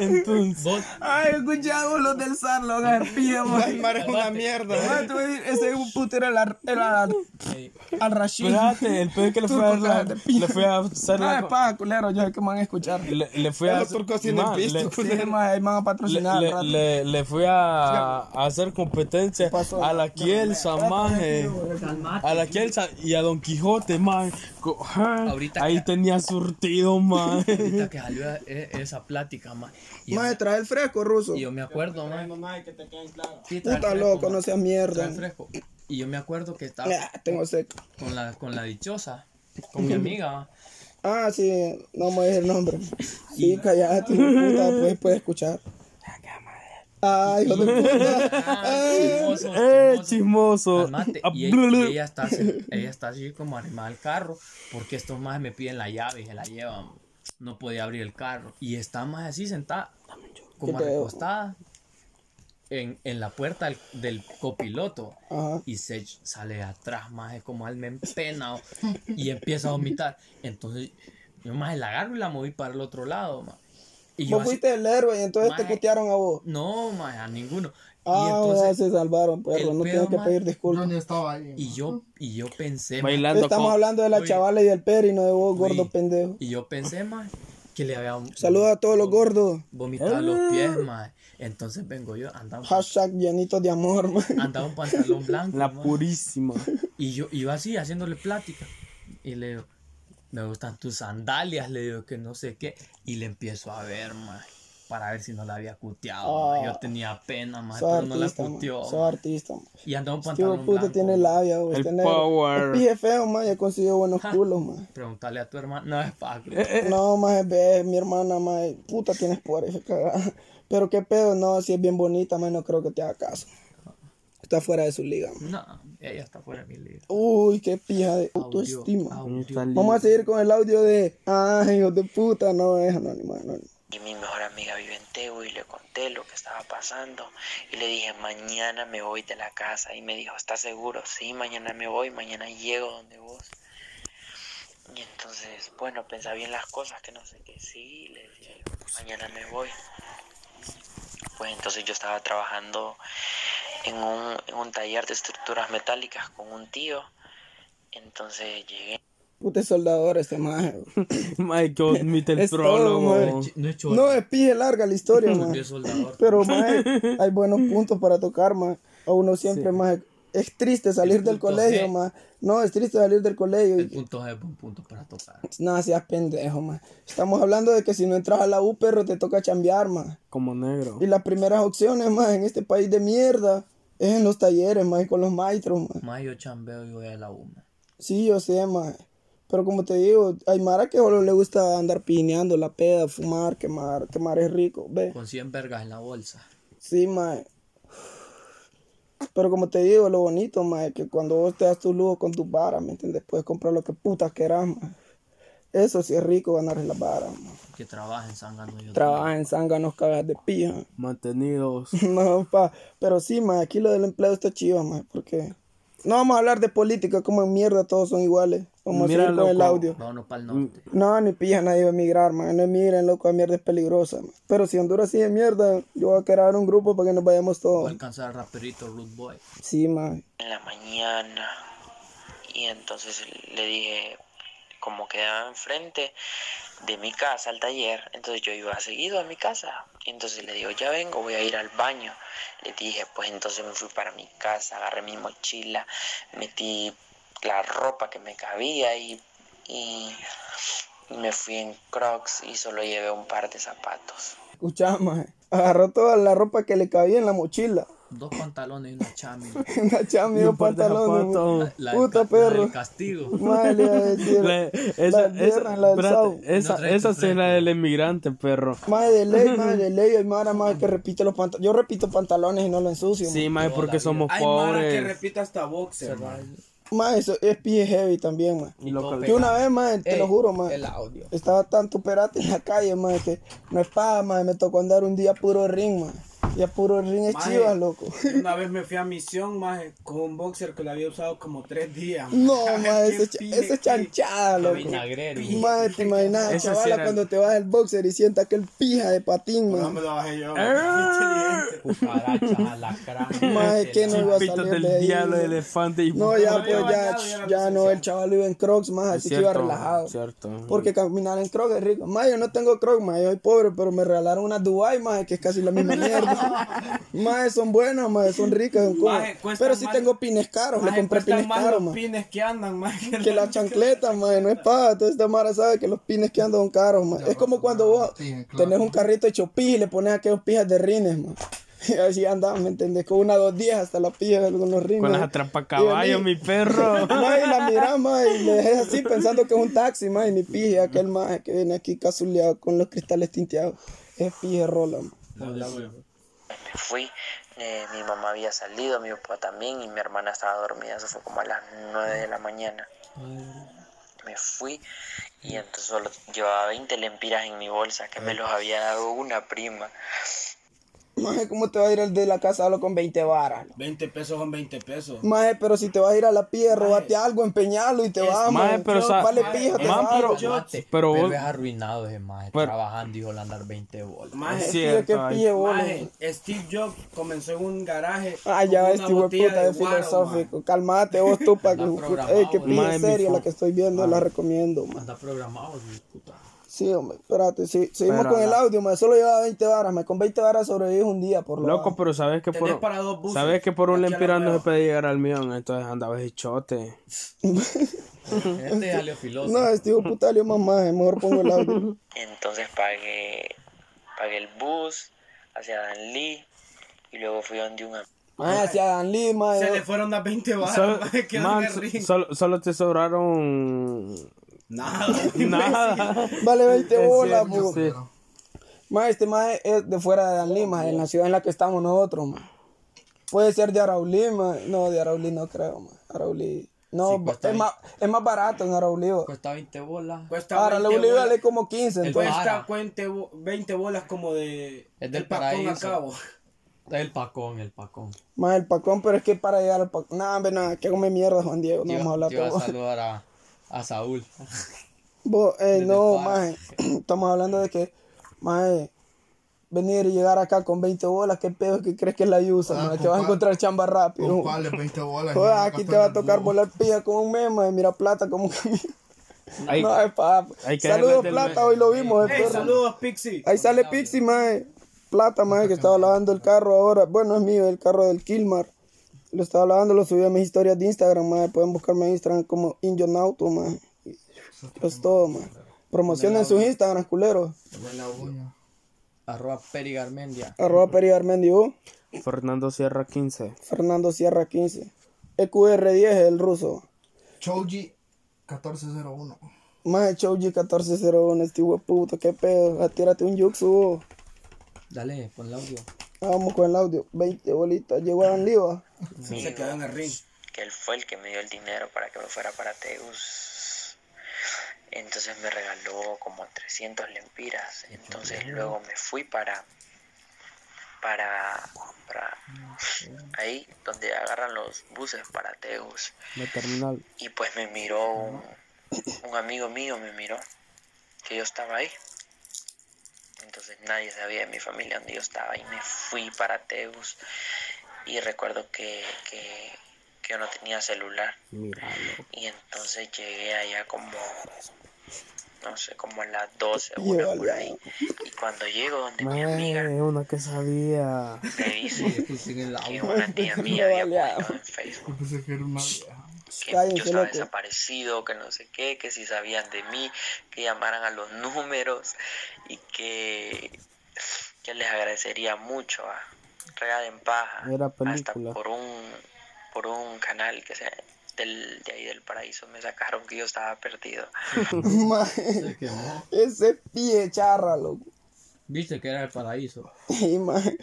Entonces, Ay, escuchamos los del SAR, lo van a dejar pija, man. Mara es una mierda. Decir, ese es un putero era, al Rashid. espérate, el peor que le fue a dar le fue a hacer la, es paja, culero, yo sé que me van a escuchar. le, le fue a Los turcos tienen ma, pisto, le- Sí, man, ahí me van a le, patrocinar. le, rato. le- le fui a, a hacer competencia pasó? a la Kielsa, maje. A la Kielsa y a Don Quijote, Ahorita Ahí que- tenía surtido, maje. Ahorita que salió e- esa plática, ma. Y, yo, Maje, trae el fresco, ruso. y yo me acuerdo, trae Puta loco, no seas Trae mierda. el fresco. Y yo me acuerdo que estaba Ah, tengo seco. con la, con la dichosa, con mi amiga. Ah, sí, no me decir el nombre. Sí, callate, puta, pues puedes escuchar. Ay, hijo de puta. Ah, chismoso, Eh, chismoso. Calmate. Y, ella, y ella está así, ella está así como arrimada al carro, porque estos más me piden la llave y se la llevan. No podía abrir el carro. Y está más así sentada, como recostada en, en la puerta del, del copiloto. Ajá. Y se sale atrás, más como alma en pena, y empieza a vomitar. Entonces, yo más la agarro y la moví para el otro lado, ma. Y yo Vos así- fuiste el héroe y entonces te putearon a vos. no, ma, a ninguno. y Ah, ya entonces, se salvaron, perro. No tienes que pedir Yo disculpas. ni estaba ahí. y yo, y yo pensé, ma, Bailando Estamos con- hablando de la Oye. chavala y del peri, no de vos, Oye. gordo pendejo. Y yo pensé, más que le había Saludos a todos los gordos. vomitado los pies, más Entonces vengo yo, andaba un, Hashtag llenitos de amor, man. andaba un pantalón blanco. La ma. purísima. Y yo iba así, haciéndole plática. Y le digo, me gustan tus sandalias, le digo que no sé qué. Y le empiezo a ver, más para ver si no la había cuteado. Ah. Yo tenía pena, más Sos pero no la artista, man. puteó. Sos ma. artista, man. Y andaba un Este pantalón de puta blanco. tiene labia, güey. El Este negro. power. Es pije feo, man. Ya consiguió buenos culos, man. Preguntarle a tu hermano, no es Paco. No, más ve, mi hermana, más puta tienes por ese cagada. Pero qué pedo, no, si es bien bonita, man, no creo que te haga caso. Está fuera de su liga. man. No, ella está fuera de mi liga. Uy, qué pija de Audio, autoestima. audio. Vamos a seguir con el audio de. Ay, hijo de puta, no es anónimo, anónimo. Y mi mejor amiga vive en Tegu y le conté lo que estaba pasando. Y le dije, mañana me voy de la casa. Y me dijo, ¿estás seguro? Sí, mañana me voy, mañana llego donde vos. Y entonces, bueno, pensaba bien las cosas, que no sé qué. Sí, le decía yo, mañana me voy. Pues entonces yo estaba trabajando en un, en un taller de estructuras metálicas con un tío. Entonces llegué. Puta es soldador este maje. Mae, que admite el Es todo, prólogo. No es. No, es pije larga la historia. Yo. Pero, maje, hay buenos puntos para tocar, man. A uno siempre, maje, es triste salir El del colegio, G. man. No, es triste salir del colegio. El punto G es buen punto para tocar. Nada, seas pendejo, man. Estamos hablando de que si no entras a la U, perro, te toca chambear, man. Como negro. Y las primeras opciones, man, en este país de mierda, es en los talleres, man, con los maestros, man. Más yo chambeo y voy a la UMA. Sí, yo sé, man. Pero como te digo, hay Mara que solo le gusta andar pineando la peda, fumar, quemar, quemar es rico, ve. Con 100 vergas en la bolsa. Sí, mae. Pero como te digo, lo bonito, mae, que cuando vos te das tu lujo con tus varas, ¿me entiendes? Puedes comprar lo que putas quieras, mae. Eso sí es rico ganar las varas. Que trabaja en Sangano. Yo Trabaja en zánganos cagas de pija. Mantenidos. no, pa. Pero sí, mae, aquí lo del empleo está chido, mae, porque... No vamos a hablar de política, como en mierda todos son iguales. Vamos Mira, a seguir con el audio. Vámonos para el norte. No, ni pija, nadie va a emigrar, man. No emigren, loco, la mierda es peligrosa, man. Pero si Honduras sigue mierda, yo voy a crear un grupo para que nos vayamos Voy a todos. alcanzar al raperito Root Boy. Sí, man. en la mañana y entonces le dije como quedaba enfrente de mi casa al taller entonces yo iba seguido a mi casa y entonces le digo ya vengo voy a ir al baño le dije pues entonces me fui para mi casa agarré mi mochila metí la ropa que me cabía y, y me fui en crocs y solo llevé un par de zapatos Escuchá. Agarró toda la ropa que le cabía en la mochila. Dos pantalones y una chami. Una chama y un man. La del Puta la perro. del castigo. Madre. La- esa, la del esa, la del esa, No esa sí es la del emigrante, perro. Madre de ley, madre de ley. Hay mara, madre, que repite los pantalones. Yo repito pantalones y no lo ensucio. Sí, man. mae, porque somos Hay Mara que pobres. repite hasta boxer, man. Madre, eso es pie heavy también, local- Yo una vez, madre, te lo Ey, juro, madre. El audio. Estaba tanto perate en la calle, madre, que no es paga, madre. Me tocó andar un día puro ring, madre. Y a puro ring es Maje, chivas, loco. Una vez me fui a misión, maje, con un boxer que lo había usado como tres días. No, maje. madre, Qué ese, qué- chanchada, loco. Vinagrero. Madre, te imaginas, chavala, era- cuando te vas el boxer y sientas aquel pija de patín, No me man. lo bajé yo. Alacrán. Madre, que no iba a salir del de ahí. diablo, elefante y No, ya, pues, ya, ch- ya ya no, el chaval iba en crocs, más, así que iba relajado. Cierto. Porque caminar en crocs es rico. Más, yo no tengo crocs, más, yo soy pobre, pero me regalaron unas Dubai, más, que es casi la misma mierda. Más, son buenas, más, son ricas, son. Maje, Pero sí más- tengo pines caros, le compré pines más caros, los más. pines que andan, maje. Que la chancleta, no es paga. Toda esta mara sabe que los pines que andan son caros, man. Es como cuando vos Sí, claro. tenés un carrito hecho pija y le pones aquellos pijas de rines, man. Y así andaba, ¿me entendés? Con una dos días hasta la pilla de algunos ritmos. Con las atrapacaballos, mi perro. Ma, y la mira, ma, y le dejé así pensando que es un taxi, ma, y mi pije, aquel maje que viene aquí casuleado con los cristales tinteados. Es pije rola, ma. Fui. eh, mi mamá había salido, mi papá también, y mi hermana estaba dormida. Eso fue como a las 9 de la mañana. Me fui y entonces solo llevaba 20 lempiras en mi bolsa que me los había dado una prima. Maje, ¿cómo te va a ir el de la casa solo con 20 varas? 20 pesos son 20 pesos. Maje, pero si te vas a ir a la pija, robate algo, empeñalo y te vas, Maje, pero sa- Vale pija, te Man, pero- Mate, pero vos- es arruinado ese maje, Pero- trabajando y solo andar 20 bolas. Maje, Pije, Cierto, bola. maje, Steve Jobs comenzó en un garaje. Ah, ya ves, de botella puta de filosófico. Calmate vos, tú, para que... Ey, Maje, mi seria la que estoy viendo, la recomiendo, man. Anda programado, mi puta. Sí, hombre, espérate, sí, seguimos Pero con el audio, man. Solo llevaba 20 varas, me con 20 varas sobrevives un día, por lo Loco, bajo. pero sabes que por, para dos buses. sabes que por un Aquí a la lempirán no hueva. se puede llegar al millón, entonces andabas hechote. Este es Filoso. No, este hijo puta le más maje, mejor pongo el audio. Entonces pagué, pagué el bus hacia Danlí y luego fui donde un amigo. Maje, hacia Dan Lima, Se yo- le fueron las 20 balas, Solo, man, solo, solo te sobraron Nada. nada. vale 20 Es bolas, sí. Maje, este maje es de fuera de Dan Lima, en la ciudad en la que estamos nosotros, man. Puede ser de Araulí, man. No, de Araulí no creo, man. Araulí. No, Sí, es, más, es más barato en Araulí. Cuesta 20 bolas. Cuesta Araulí 20 bolas. vale como 15, El entonces. Cuesta Para. cuente bo- 20 bolas como de... Es del el pacón a paraíso. cabo. El pacón, el pacón. Más el pacón, pero es que para llegar al pacón. Nah, hombre, nada, que come mierda, Juan Diego. No vamos a hablar iba a todo. saludar a, a Saúl. Vos, eh, no, maje. Estamos hablando de que, maje, venir y llegar acá con 20 bolas, ¿qué pedo que crees que es la yusa, Ah, Te vas a encontrar chamba rápido. ¿Con cuáles 20 bolas? Joder, aquí te va a tocar volar pilla con un mes, maje. Mira plata como camina. Hay- No, es pa. hay que Saludos, plata, mes. hoy lo vimos, el Hey, perro. saludos, Pixie. Ahí sale Pixie, maje. Plata, maje, que estaba lavando el carro ahora. Bueno, es mío, el carro del Kilmar. Lo estaba lavando, lo subí a mis historias de Instagram, maje. Pueden buscarme en Instagram como Injonauto, maje. Eso es todo, maje. Promocionen sus Instagram, culeros. Arroba Peri Garmendia. Arroba Peri Armendio, Fernando Sierra 15. Fernando Sierra 15. EQR10, el ruso. Choji 1401. Maje, Chouji 1401, este hijo de puta, qué pedo. Ah, Tírate un yuxu, vos. Dale, pon el audio. Ah, Vamos con el audio. 20 bolitas. Llegó a Dan Liva. Se quedó en el ring. que él fue el que me dio el dinero para que me fuera para Tegus. Entonces me regaló como 300 lempiras. Entonces luego me fui para para para ahí donde agarran los buses para Tegus. La terminal. Y pues me miró un, un amigo mío, me miró que yo estaba ahí. Entonces nadie sabía de mi familia donde yo estaba y me fui para Teus. Y recuerdo que, que, que yo no tenía celular. Míralo. Y entonces llegué allá como, no sé, como a las 12 o Y una yo por ahí. Y cuando llego donde mi amiga, una que sabía. me dice que una tía mía había puesto en Facebook Yo que yo estaba loco. desaparecido, que no sé qué, que si sabían de mí, que llamaran a los números y que, que les agradecería mucho a Regalen Paja, Era hasta por un por un canal que se del, de ahí del paraíso me sacaron que yo estaba perdido. Maje, ese pie charra, loco. Viste que era el paraíso. Y, maje,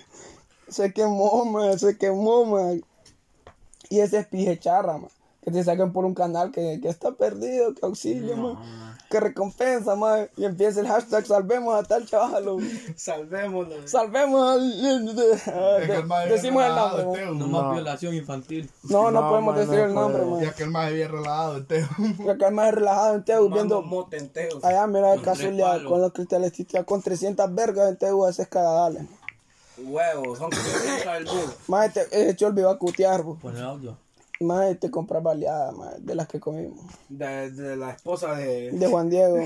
se quemó, man, se quemó, man. Y ese es pije charra, man. Que te saquen por un canal que, que está perdido, que auxilio, man. Que recompensa, man. Y empieza el hashtag salvemos a tal chaval. loco. Salvémoslo. Salvemos al... Que el Decimos el nombre, man. Teo. No más violación infantil. No, no, No, podemos man, decir no el nombre, puedo. Y man. aquel más había relajado en Teo. Acá el más relajado en Tegu viendo... Allá, mira, el casualidad con los cristales con 300 vergas en Tegu, ese es cagadales. Huevos, son como el burro. Más este, ese Cholby va a cutear. Pon el audio. Más te compras baleadas, más de las que comimos. De, de la esposa de. De Juan Diego.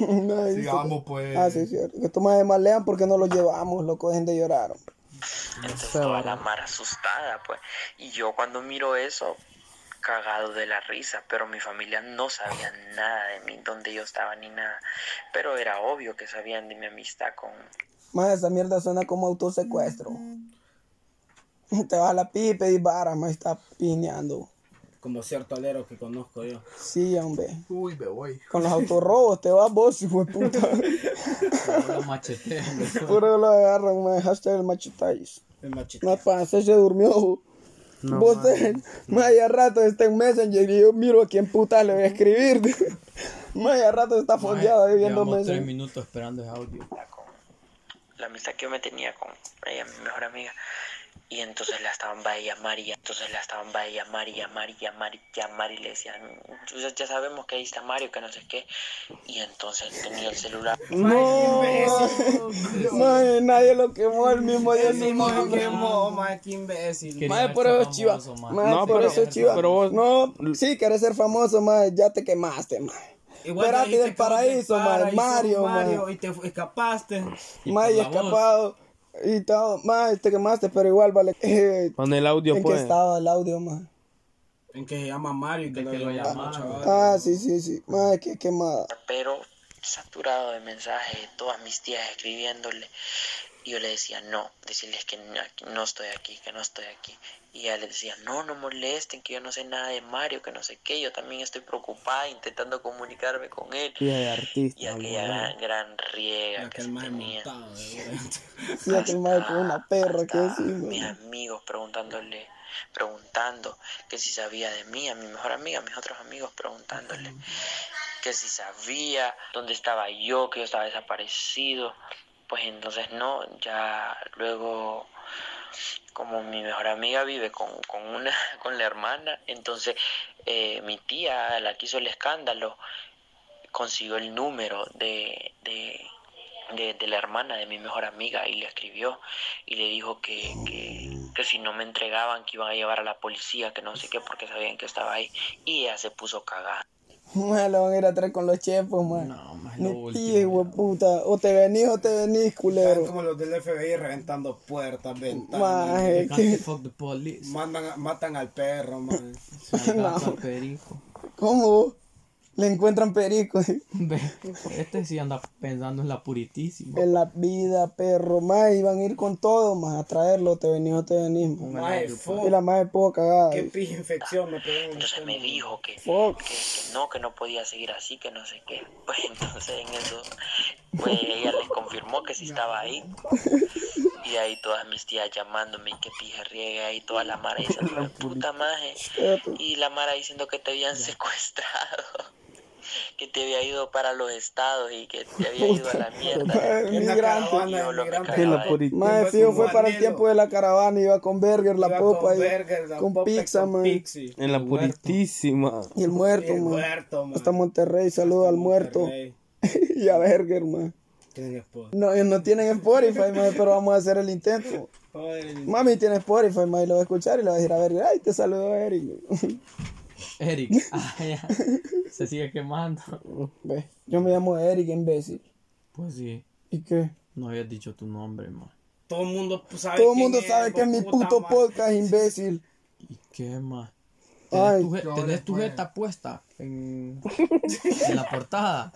No, Sigamos, pues. Ah, sí, cierto. Que estos más malean porque no los llevamos, loco, dejen de llorar. hombre. Entonces toda la mar asustada, pues. Y yo cuando miro eso, cagado de la risa, pero mi familia no sabía nada de mí, dónde yo estaba ni nada. Pero era obvio que sabían de mi amistad con, Más esa mierda suena como autosecuestro. Te vas a la pipa y pedís vara, ma, está pineando. Como cierto alero que conozco yo. Sí, hombre. Uy, me voy. Con los autorrobos te vas vos, hijo de puta. La machetean. loco. Puro lo agarran, ma, hashtag el machetais. El machete. No, pa, se se durmió. Vos, eh, ma, ya rato está en Messenger y yo miro a quién puta le voy a escribir. Ya rato está fondeado ahí viendo Llevamos tres Messenger. minutos esperando ese audio. la amistad que yo me tenía con ella, mi mejor amiga. Y entonces la estaban va a llamar y entonces la estaban va a llamar y llamar y llamar y llamar y le decían, "Entonces ya sabemos que ahí está Mario, que no sé qué. Y entonces tenía el celular. No, ma, nadie lo quemó el mismo día. Ese mo quemó, ma, qué imbécil. Mae, por eso chiva. No, por pero- eso chiva. pero vos- No, sí, querés ser famoso, mae, ya te quemaste. Igual Espérate del paraíso, mae, paraíso, Mario, Mario, mae. y te escapaste. Y la escapado. Y todo, mae, te quemaste, pero igual vale. Eh, Pon el audio, ¿En qué pues. estaba el audio, mae? En que se llama Mario y que, De que lo llamaron. chaval. Ah, sí, sí, sí. Mae, qué quemada. pero saturado de mensajes, de todas mis tías escribiéndole. Y yo le decía, no, decirles que no estoy aquí, que no estoy aquí. Y ella le decía, no, no molesten, que yo no sé nada de Mario, que no sé qué, yo también estoy preocupada intentando comunicarme con él. De artista. Y aquella gran, gran riega que Aquel se tenía. montado, Sí, aquel mae con una perra que sí, mis amigos preguntándole, preguntando que si sabía de mí, a mi mejor amiga, a mis otros amigos preguntándole que si sabía dónde estaba yo, que yo estaba desaparecido. Pues entonces no, ya luego como mi mejor amiga vive con, con una con la hermana, entonces eh, mi tía, la que hizo el escándalo, consiguió el número de, de, de, de la hermana de mi mejor amiga y le escribió y le dijo que, que, que si no me entregaban que iban a llevar a la policía, que no sé qué, porque sabían que estaba ahí. Y ella se puso cagada. Mae, lo van a ir a traer con los chefos, mae. No, más lo último. puta. O te venís o te venís, Están culero. como los del FBI reventando puertas, ventanas. Mae, Can't ¿qué? fuck the police. Mandan a- matan al perro, man. No. gato, al perico. ¿Cómo? Le encuentran perico. Este sí anda pensando en la puritísima. En la vida, perro, más iban a ir con todo, más a traerlo, te venís o te venís. Y la más poco cagada. Qué pija infección me pegó en el Entonces me dijo que, Fuck. que, que no, que no podía seguir así, que no sé qué. Pues entonces en eso, pues ella les confirmó que sí estaba ahí. Y ahí todas mis tías llamándome y que pije riega y toda la mara diciendo, puta maje. Y la mara diciendo que te habían secuestrado. Que te había ido para los estados y que te había ido a la mierda. Migrante. lo. Más con fue para el tiempo de la caravana, iba con Burger, la Iba popa con y burger, la con popa y pizza, con man. pixie. En la puritísima. Y el muerto, El man. muerto, man. Hasta Monterrey, saludo al muerto. Y a Burger, man. No, ellos no tienen Spotify, man, pero vamos a hacer el intento. Mami tiene Spotify, man, y lo va a escuchar y le va a decir a Burger, ay, te saludo, Eric. Eric. Ah, ya. Se sigue quemando. Ve, yo me llamo Eric, imbécil. Pues sí. ¿Y qué? No habías dicho tu nombre, man. Todo el mundo sabe Todo el quién mundo sabe que es mi puto podcast, imbécil. ¿Y qué más? Ay, ¿Tenés tu, je- tenés tu jeta puesta en, en la portada?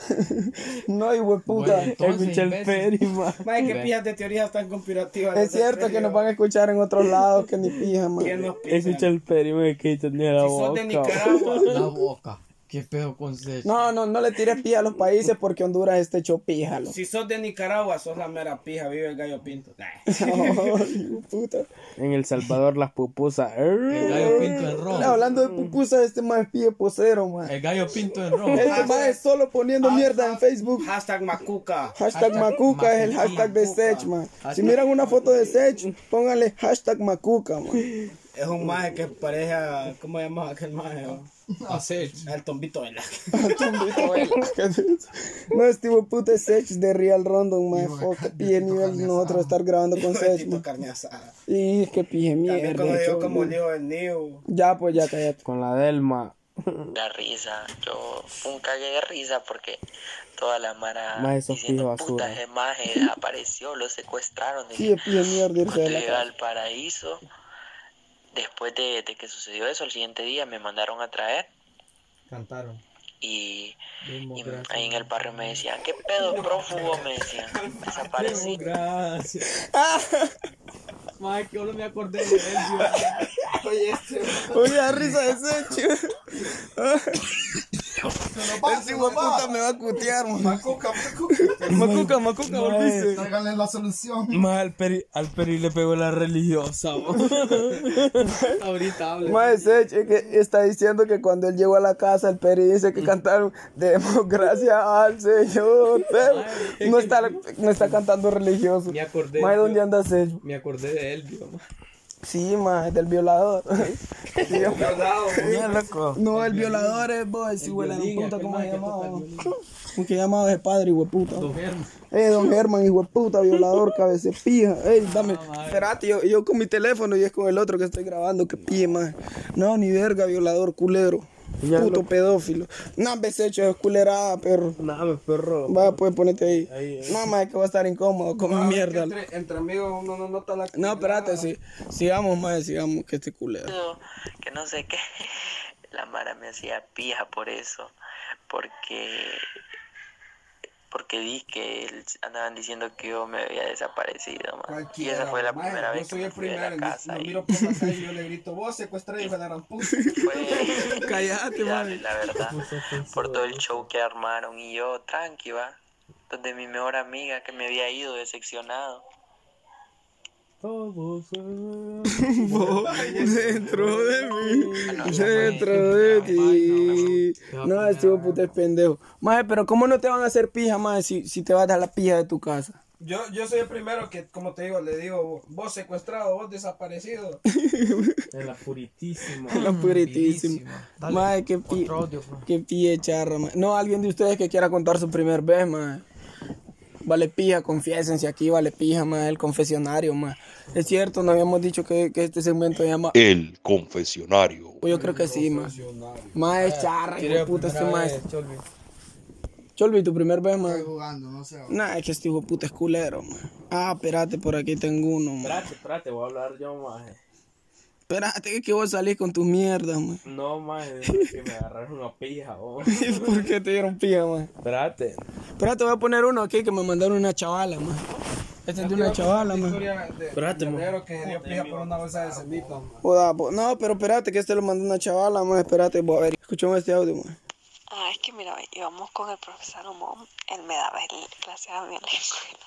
no, hijo de puta. Bueno, entonces, Escucha el imbécil. peri, ma. Mae, qué pijas de teorías tan conspirativas. Es cierto que nos van a escuchar en otros lados que ni pija, ¿Quién man. nos pija? Escucha el peri, ma, que tenía la Si sos boca. de Nicaragua. La boca. ¿Qué pedo con Sech? No, no, no le tires pija a los países porque Honduras este hecho píjalo. Si sos de Nicaragua, sos la mera pija. Vive el gallo pinto. De puta. En El Salvador las pupusas. El gallo pinto en rojo. Hablando de pupusas, este más es pie posero, man. El gallo pinto en rojo. Este más es solo poniendo mierda en Facebook. Hashtag Macuca. Hashtag Hashtag Macuca es el hashtag de Sech, man. Si miran una foto de Sech, pónganle hashtag Macuca, man. Es un maje que parece a. ¿Cómo llama aquel maje? oh? A Sech. El tombito de la. No, este hijo de puta es Sech de Real Rondon, man. Fuck, que pije nivel nosotros estar grabando con Sech, carne asada. Y es que pije mierda. como el man. hijo del Niu. Ya, pues ya, cállate. Con la Delma. La risa. Yo un cague de risa porque toda la mara Más esos diciendo, puta, basura". ese maje desapareció, lo secuestraron. Sí, pije mierda Cuando de la llegué casa. al paraíso, después de, de que sucedió eso, el siguiente día me mandaron a traer Cantaron. y, y ahí en el barrio me decían, ¿qué pedo prófugo? Me decían, desaparecí. Gracias. Más que yo no me acordé de él. Oye, este. Oye, da risa de Secho. Ese hijo puta me va a cutear, man. Macuca, macuca. Macuca, macuca, volviste. Tráiganle la solución. Más al peri, al peri le pegó la religiosa. Ahorita habla. Sech, es que está diciendo que cuando él llegó a la casa, el Peri dice que cantaron Demos gracias al Señor. Pero no está, no está cantando religioso. Me acordé. Yo- ¿dónde anda Sech? Me acordé de él, ma. Sí, mae, del violador. Sí, loco. no, el violador es vos, ese güey de puta, ¿cómo se llamaba? ¿Cómo que llamaba ese padre, hijo de puta? Don Germán. Eh, don Germán, hijo de puta, violador, cabezepija. Ey, dame. madre. Espérate, yo, yo con mi teléfono y es con el otro que estoy grabando, que pille más. No, ni verga, violador, culero. Puto pedófilo. No, ves hecho, es culerada, perro. Nada, perro. Va, pues ponete ahí. Ahí, ahí. No, más que va a estar incómodo, come mierda. Entre, entre amigos uno no nota la No, espérate, sí. Sigamos, más, sigamos, que este culero. que no sé qué. La Mara me hacía pija por eso. Porque. Porque di que andaban diciendo que yo me había desaparecido, man. Y esa fue la primera vez que soy me el fui de primero. la Lo, casa. lo y miro por la calle y yo le grito, vos secuestré hijo de la fue Cállate, man. la verdad. Por todo el show que armaron. Y yo, tranqui, va. Donde mi mejor amiga que me había ido decepcionado. Todos. Dentro de mí, dentro de ti. No, hijo de puta es pendejo. Maje, pero ¿cómo no te van a hacer pija, maje, si, si te vas a dar la pija de tu casa? Yo, yo soy el primero que, como te digo, le digo, vos secuestrado, vos desaparecido. En la puritísima. La puritísima. Maje, qué pi... Otro audio, pues. Qué pie charra, maje. No, alguien de ustedes que quiera contar su primer vez, maje. Vale pija, confiésense aquí, vale pija, maje, el confesionario, maje. Es cierto, no habíamos dicho que, que este segmento se llama... El confesionario. Pues yo creo que sí, maje. Maje, charra, hijo de puta, este maje. Cholvi. Cholvi, tu primer vez, maje. Estoy jugando, no sé. Nah, es que este hijo puta es culero, man. Ah, espérate, por aquí tengo uno, man. Espérate, espérate, voy a hablar yo, maje. Espérate, que vos salís con tus mierdas, man. No, maje, es que me agarraron una pija, oh. ¿Por qué te dieron pija, man? Espérate. Espérate, voy a poner uno aquí que me mandaron una chavala, man. Este es de una chavala, man. Espérate, negro que dio pija por una bolsa de cemento. man. No, pero espérate, que este lo mandó una chavala, man. Espérate, voy a ver. Escuchamos este audio, man. Ah, es que mira, íbamos con el profesor Humón, él me daba el- clase a mí en la escuela.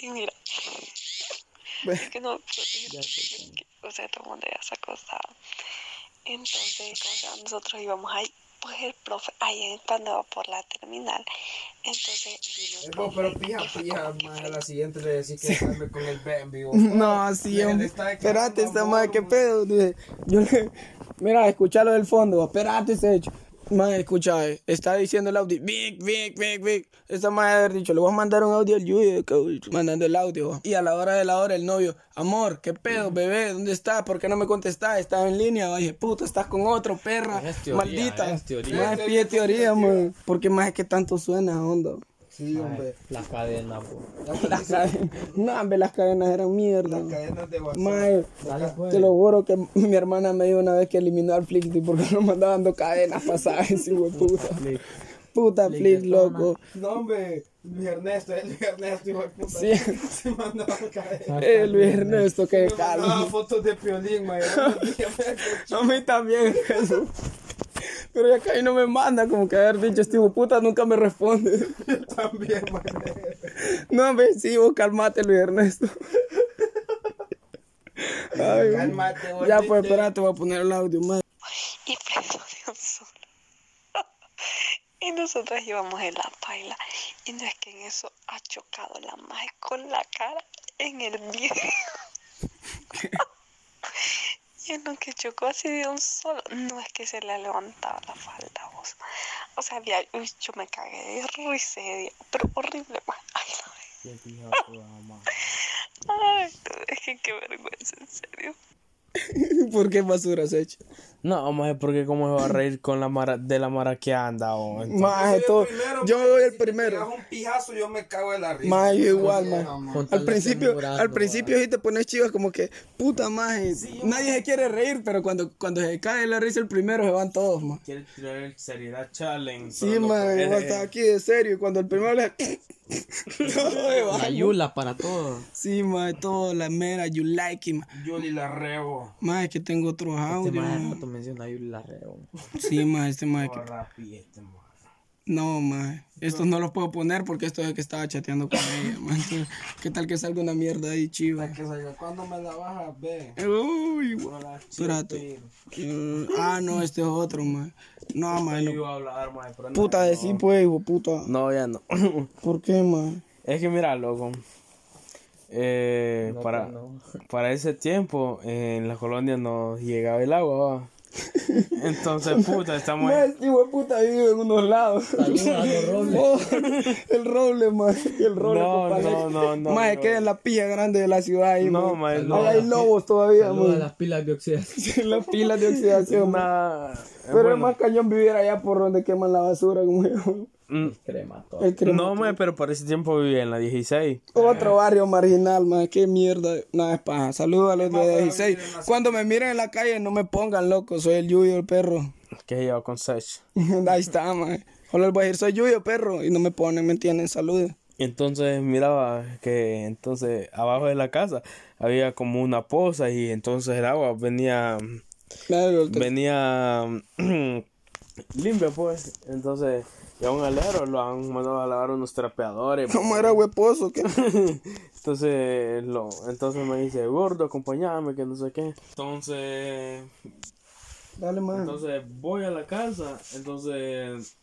Y mira, es que no, es que, o sea, todo el mundo ya se acostaba. Entonces, como sea, nosotros íbamos ahí, pues el profe, ahí cuando iba por la terminal, entonces vino el Eh, profe pero pija, pija, se- a la siguiente le decís que salme con el Bambi. No, sí, hombre. está Espérate, esta madre, qué pedo. Yo le... Mira, escuchalo del fondo. Espérate, ese hecho. Madre, escucha, eh, está diciendo el audio. Vic, Vic, Vic, Vic. Esta madre haber dicho, le voy a mandar un audio al Yuyo, mandando el audio. Y a la hora de la hora, el novio, amor, qué pedo, bebé, ¿dónde estás? ¿Por qué no me contestás? Estás en línea. Dije, puta, estás con otro, perra. Es teoría, maldita. es teoría. Más pide teoría, man. Porque más es que tanto suena, onda. Sí, hombre. La cadena, po. Las cadenas, no, hombre, las cadenas eran mierda. Las cadenas de WhatsApp. Mae, Dale, pues. te lo juro que mi hermana me dijo una vez que eliminó al Flixty porque no mandaba dando cadenas hijo de puta. Puta Flix, loco. No, hombre, Luis Ernesto, es Luis Ernesto, hijo de puta. Sí. Se mandaba a caer. Eh, Luis Ernesto, que Me mandaba calma. fotos de Piolín, man. A mí también, Jesús. Pero ya que ahí no me manda, como que haber dicho, este puta nunca me responde. También, man. No, hombre, sí, vos calmate, Luis Ernesto. Ay, Cálmate, ya, pues, espérate, voy a poner el audio, madre. y solo. Y nosotros íbamos en la paila. Y no es que en eso ha chocado la magia con la cara en el video. y en lo que chocó así de un solo. No es que se le levantaba la falda, vos. O sea, había, uy, yo me cagué de risa Pero horrible, ma. Ay, no. Ay, es que qué vergüenza, en serio. ¿Por qué basura has hecho? No, maje, porque cómo se va a reír con la mara, de la mara que anda, oh. Entonces, Maje, Yo todo- soy el primero, yo man. doy el Si primero. un pijazo, yo me cago de la risa. Maje, yo igual, maje. Al principio, censurarlo, al principio sí te pones chivas como que, puta maje, nadie se quiere reír, pero cuando, cuando se cae la risa el primero se van todos, maje. quiere tirar el seriedad challenge. Sí, no maje, vos estás aquí de serio y cuando el primero le... Todo La. Yula para todo. Sí, mae, todo, la mera, you like it, mae. Yuli la rebo. Mae, que tengo otros Este audios, más mae. rato menciona a Yula Reo. Sí, mae, este que- este, man. No, mae. Estos no los puedo poner porque esto es que estaba chateando con ella. Entonces, ¿Qué tal que salga una mierda ahí, chiva? Que salga, ¿Cuándo me la a ver? Uy, Espérate. Mm, Ah, no, este es otro, mae. No, Yo no. iba a hablar, no. Puta de sí, pues, hijo, puta. No, ya no. ¿Por qué, mae? Es que mira, loco. Eh, para, para ese tiempo en la colonia no llegaba el agua. va. Entonces, puta, estamos este hijo de puta vive en unos lados. Oh, el roble, mae. El roble, No, compa, no, no, no, Mae, no. queda en la pilla grande de la ciudad ahí, No, mae, no. Ahí hay lobos todavía, mae. las pilas de oxidación. Las pilas de oxidación, una. Pero es bueno, más cañón vivir allá por donde queman la basura, como yo. Mm, Crema todo. El crema- No, mae, pero para ese tiempo vivía en la 16. Otro barrio marginal, más qué mierda. Nada es paja. Saludos a los de 16. Cuando me miren en la calle, no me pongan loco. Soy el Yuyo, el perro. Que lleva con Sech. Ahí está, man. Les voy a decir, soy Yuyo, perro. Y no me ponen, ¿me entienden? Saludos. Entonces miraba que entonces abajo de la casa había como una poza y entonces el agua venía Claro, venía limpia pues. Entonces ya un alero lo han mandado a lavar unos trapeadores. ¿Cómo era hueposo? ¿Qué? Entonces, lo, entonces me dice, gordo, acompáñame, que no sé qué. Entonces, Dale, man. entonces voy a la casa. Entonces,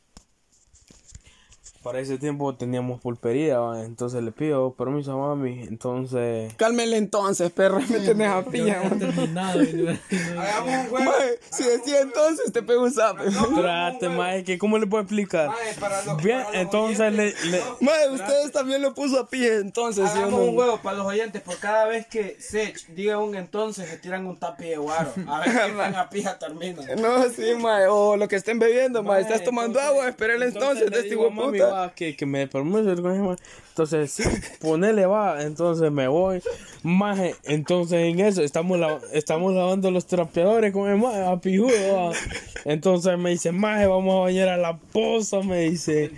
para ese tiempo teníamos pulpería. ¿va? Entonces le pido permiso a mami. Entonces, Cálmele entonces, perro. Me tenés a pilla, Hagamos un. Mae, si decía entonces, te pego un zape. trate, mae, que ¿cómo le puedo explicar? Mae, para los- Bien, para los entonces le, oyentes. le- Mae, ustedes también lo puso a pie, entonces. ¿sí o Hagamos no? un juego para los oyentes, por cada vez que Sech diga un entonces, se tiran un tapi de guaro. A ver qué tan a pija termina. No, sí, mae. O lo que estén bebiendo, mae. Estás tomando entonces- agua, espera el entonces, le de este puta. Que, que me conejo, entonces sí, ponele va, entonces me voy, maje, entonces en eso estamos, la- estamos lavando los trapeadores con el maje, a pijudo, entonces me dice, maje, vamos a bañar a la poza, me dice,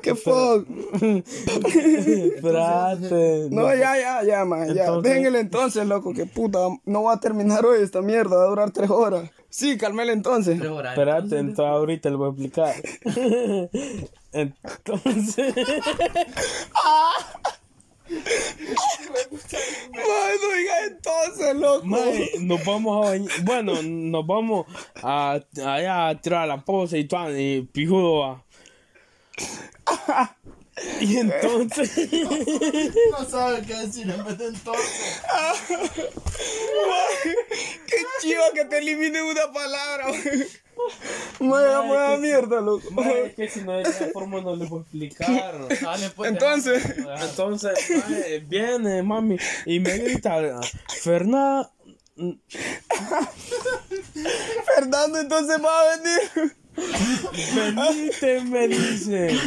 que fuck. espérate, No, ya, ya, ya, man, ya. Entonces- Dejen el entonces, loco, que puta, no va a terminar hoy esta mierda, va a durar tres horas. Sí, calme el entonces. Tres horas. espérate, entonces ahorita le voy a explicar, entonces, Mae, no diga entonces, loco. Mae, nos vamos a bañar. Bueno, nos vamos a, allá a tirar la poza y todo. Y pijudo va. Y entonces. No sabe qué decir en vez de entonces. Qué chiva que te elimine una palabra, mae. Mae, vamos a la mierda, loco. Mae, es que si no esa forma no le puedo explicar. Dale, pues, Entonces, Entonces, mae, viene mami y me grita: Fernanda. Fernando entonces va a venir. Venite, me dice.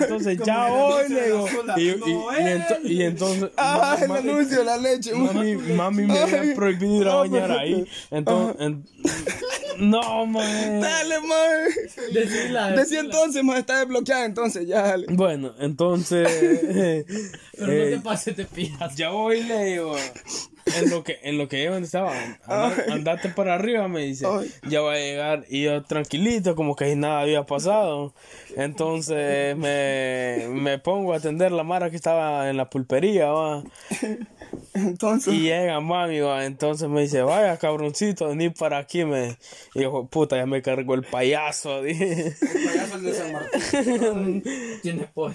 Entonces ya hoy le digo. Y, y, y ento- y entonces. Ah, el anuncio la leche. Mami, mami me había prohibido ir a bañar ahí. Entonces, en- no, man. Dale, mae. Decila, Decía entonces, mae, está desbloqueada entonces, ya, dale. Bueno, entonces. eh, Pero no eh, te pases, te pillas. ya voy le digo. En lo que, en lo que yo estaba, anda- andate para arriba, me dice. Ay. Ya va a llegar. Y yo tranquilito, como que nada había pasado. Entonces me, me pongo a atender la mara que estaba en la pulpería, va. Entonces, Y llega mami, va, entonces me dice, vaya cabroncito, vení para aquí, me. Y yo, puta, ya me cargó el payaso, dije. Payaso el de San Martín. Tienes pollo.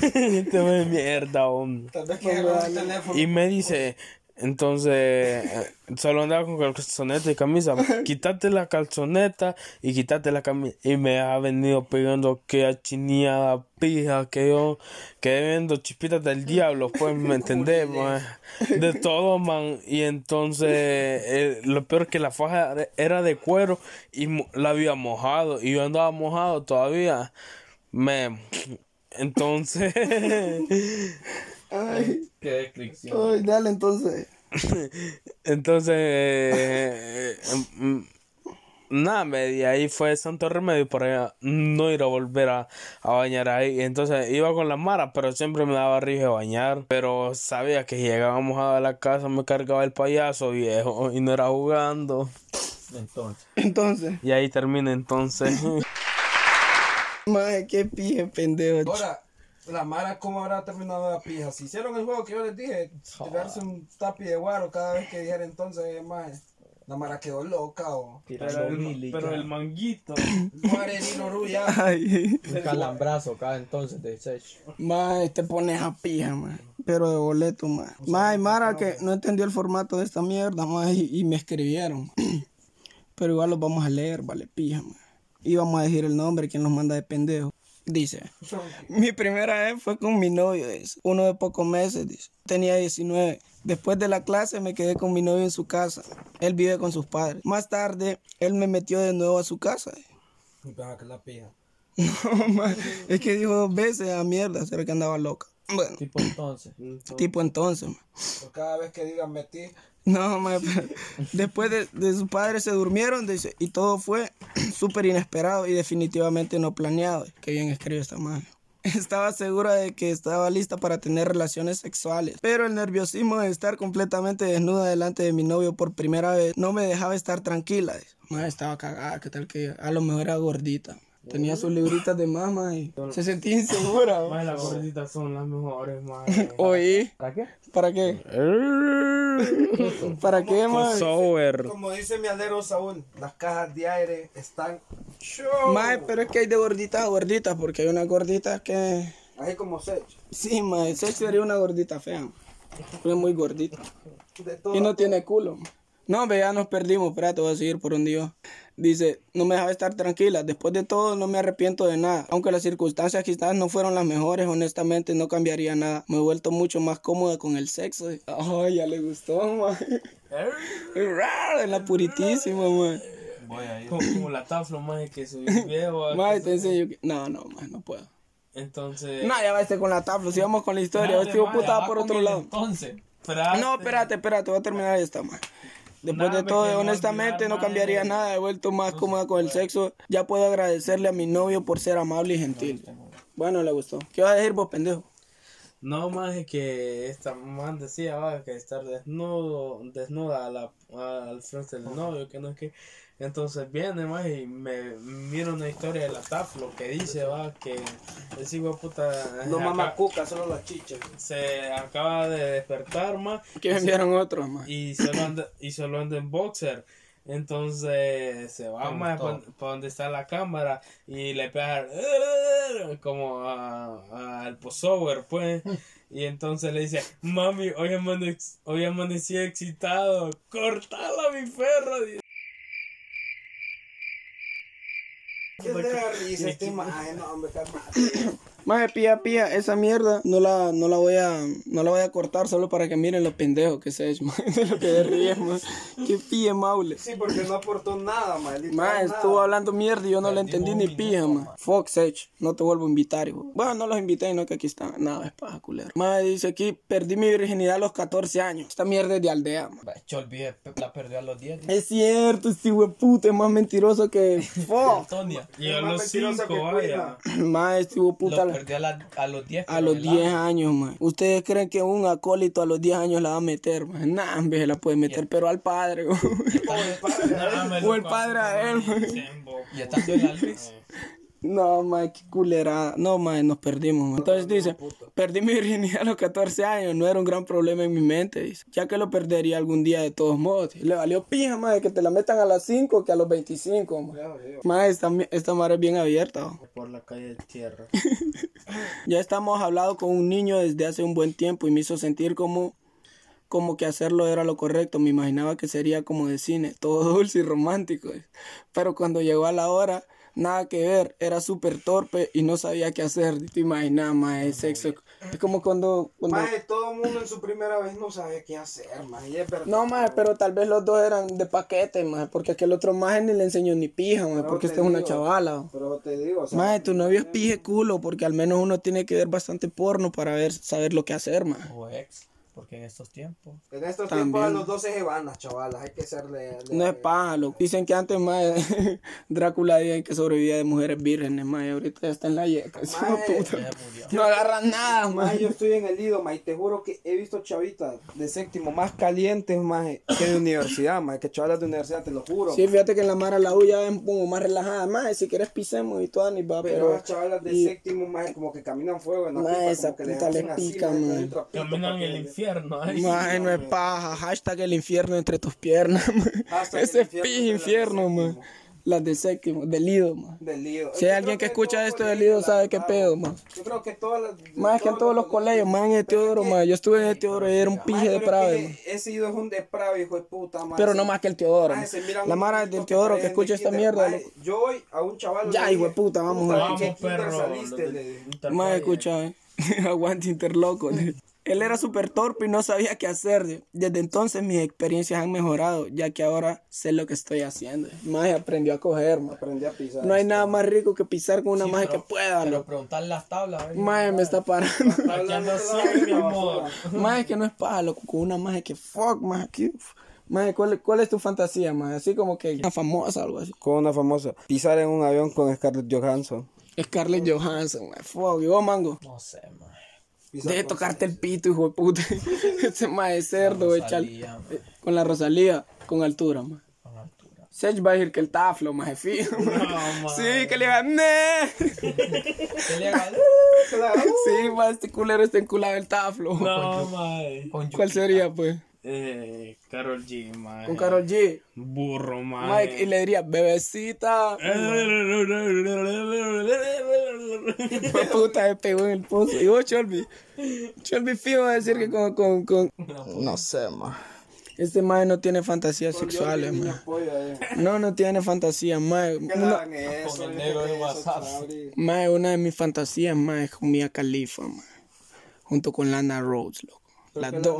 Te ve mierda, hombre. Tal vez que agarró un teléfono. Y me dice, entonces, eh, solo andaba con calzoneta y camisa. Quítate la calzoneta y quítate la camisa. Y me ha venido pegando que achineada pija, que yo quedé viendo chispitas del diablo, pues, ¿me entendés? man? De todo, man. Y entonces, eh, lo peor es que la faja era de cuero y la había mojado. Y yo andaba mojado todavía. Me... Entonces... ay, Qué descripción. ay, dale entonces. Entonces, eh, mm, Nada, me y ahí fue santo remedio para no ir a volver a, a bañar ahí. Entonces iba con la mara, pero siempre me daba rige bañar. Pero sabía que si llegábamos a la casa me cargaba el payaso viejo y no era jugando. Entonces. Entonces, Y ahí termina entonces. mae, qué pije, pendejo. Ahora, la Mara, ¿cómo habrá terminado la pija? Si hicieron el juego que yo les dije, tirarse un tapi de guaro cada vez que dijera entonces, más. La Mara quedó loca o. pero, el, pero el manguito. Muere Nino Ruya. Ay, Un calambrazo cada entonces de Sech. mae, te pones a pija, mae. Pero de boleto, mae. Mae, Mara que no entendió el formato de esta mierda, mae, y, y me escribieron. Pero igual los vamos a leer, vale, pija, mae. Y vamos a decir el nombre, quien nos manda de pendejo. Dice, mi primera vez fue con mi novio, dice. Uno de pocos meses, dice. Tenía 19. Después de la clase me quedé con mi novio en su casa. Él vive con sus padres. Más tarde, él me metió de nuevo a su casa. No, es que dijo dos veces a mierda, será que andaba loca. Bueno, Tipo entonces. tipo entonces, mae. Por cada vez que digan metí, No, pero después de, de sus padres se durmieron, dice, y todo fue súper inesperado y definitivamente no planeado. Qué bien escribe esta madre. Estaba segura de que estaba lista para tener relaciones sexuales, pero el nerviosismo de estar completamente desnuda delante de mi novio por primera vez no me dejaba estar tranquila. Madre, estaba cagada, qué tal que a lo mejor era gordita. Tenía sus libritas de mama y se sentía insegura. mae. Más las gorditas son las mejores, más. Oí, ¿Para qué? ¿para qué? ¿Para qué, mae? Sour. como dice mi aldero Saúl, las cajas de aire están show. Mae, pero es que hay de gorditas a gorditas, porque hay unas gorditas que... Así como Sech. Sí, mae, esa sería una gordita fea. mae. Es muy gordita. De todo. Y no tiene culo. No, ve, ya nos perdimos, espérate, voy a seguir por un día. Dice, no me dejaba estar tranquila. Después de todo, no me arrepiento de nada. Aunque las circunstancias quizás no fueron las mejores, honestamente no cambiaría nada. Me he vuelto mucho más cómoda con el sexo. Ay, ya le gustó. Rar, En la puritísima, mae. Como, como la taflo, más que subió el video. Mae, te enseño que... No, no, mae, no puedo. Entonces. No, ya va este con la tabla. Si vamos con la historia, este puta por otro lado. Entonces. No, espérate, espérate, voy a terminar esta, man. Después Nada de todo, honestamente, no cambiaría nada. He vuelto más cómoda con el sexo. Ya puedo agradecerle a mi novio por ser amable y gentil. Bueno, le gustó. ¿Qué vas a decir vos, pendejo? No más es que esta man decía va, que estar desnudo, desnuda a la, al frente del novio, que no es que. Entonces viene más y me mira una historia de la Taflo que dice va que ese hijo de puta No acá- mama cuca, solo las chichas. se acaba de despertar más Que enviaron otro, man. y solo anda, y solo anda en boxer. Entonces se va más para donde está la cámara y le pega como a- al posover pues. Y entonces le dice, mami, hoy, hoy amanecí excitado, cortala mi perro. Dice. ¿Qué le da risa esta Maje, pía, pía, esa mierda no la, no la voy a, no la voy a cortar solo para que miren lo pendejo que se es, man. De lo que de ríes, man. Qué pía, maule. Sí, porque no aportó nada, maldito. Más, nada. estuvo hablando mierda y yo no le entendí ni pija, man. Fox Edge, no te vuelvo a invitar, hijo. Bueno, no los invité, no que aquí están. Nada, es paja, culero. Más, dice aquí, perdí mi virginidad a los 14 años. Esta mierda es de aldea, olvidé, la perdió a los 10. Es cierto, este puta es más mentiroso que Fox. Antonia. Y a más los mentirosa cinco, que vaya. Más, este puta Lo la- perdió a, la- a los 10. a los 10 años, man. ¿Ustedes creen que un acólito a los 10 años la va a meter, man? Nah, hombre, se la puede meter, pero al padre, güey. O el padre a él, man. Y estando en la luz. No, man, qué culerada. No, man, nos perdimos, man. Entonces dice, perdí mi virginidad a los 14 años. No era un gran problema en mi mente, dice. Ya que lo perdería algún día de todos modos. Le valió pija, man, que te la metan a las 5 que a los 25, man. Man, esta, esta madre es bien abierta. Por la calle de tierra. Ya estamos hablando con un niño desde hace un buen tiempo y me hizo sentir como, como que hacerlo era lo correcto. Me imaginaba que sería como de cine, todo dulce y romántico. Pero cuando llegó a la hora, nada que ver, era súper torpe y no sabía qué hacer. Te imaginas, más el sexo. Es como cuando... cuando... Maje, todo el mundo en su primera vez no sabe qué hacer, verdad. No, más, pero tal vez los dos eran de paquete, más, porque aquel otro más ni le enseñó ni pija, más, Pero porque esta es una chavala. Pero te digo, o sea, Más, tu novio es pije culo, porque al menos uno tiene que ver bastante porno para ver, saber lo que hacer, más. O ex. Porque en estos tiempos. En estos También. tiempos a los 12 se van las chavalas, hay que serle... No es paja, loco. Dicen que antes más Drácula dicen que sobrevivía de mujeres vírgenes, más y ahorita ya está en la yeca. de puta. No agarran nada, Más más. yo estoy en el Lido, ma, y te juro que he visto chavitas de séptimo más calientes, más que de universidad, más que chavalas de universidad, te lo juro. Sí, fíjate que en la Mara la huya es como más relajada, más si quieres pisemos y todas ni va, pero, pero. las chavalas de y- séptimo, más como que caminan fuego Ma, pipa, esa como que puta así, pica, les ma. hacen trapito Caminan el que- infierno. ay. No es paja. Hashtag el infierno entre tus piernas, man. Ese es de infierno, man. Las de séptimo, del Lido, man. Del Lido. Si Yo hay alguien que escucha esto del Lido, la sabe qué pedo, man. Yo creo que todas las... Más que en todos los colegios, más en el Teodoro, man. Yo estuve en el Teodoro y era un pije de prave, man. Ese ido es un deprave, hijo de puta, man. Pero no más que el Teodoro, man. La Mara del Teodoro que escucha esta mierda. Yo hoy a un chaval. Ya, hijo de puta, vamos a ¿en Vamos, perro. Más escucha, eh. Aguante interloco. Él era súper torpe y no sabía qué hacer. Desde entonces mis experiencias han mejorado, ya que ahora sé lo que estoy haciendo. Más aprendió a coger, man. Aprendí a pisar. No hay nada más rico que pisar con una Sí, magia que pueda, Pero preguntar las tablas. Mae, me está parando. Más que no es paja, loco. Con una magia que fuck, más que. Mae, ¿cuál, ¿cuál es tu fantasía, más? Así como que una famosa, algo así. Con una famosa. Pisar en un avión con Scarlett Johansson. Scarlett Johansson, mae. Fuck. ¿Y vos, mango? No sé, man. Deje tocarte el pito, hijo de puta. Ese mae cerdo, güey. chal- Rosalía, man. Con la Rosalía, con altura, man. Con altura. Sech va a decir que el taflo, más fijo. man. Sí, que le gané. ¿Qué le haga? Sí, más este culero está enculado el taflo. No, mae. ¿Cuál sería, pues? Eh, Carol G, mae. Con Carol G. Burro, mae. Mike, y le diría, bebecita. Fue puta, pegó en el pozo. Y vos, Cholby. Cholby fijo va a decir que con, con, con... No sé, ma. Este mae no tiene fantasías sexuales, ma. No, no tiene fantasías, mae. Una, eso, Chabri. mae, una de mis fantasías, mae, es con Mia Khalifa, ma. Junto con Lana Rhodes, loco. Las Porque dos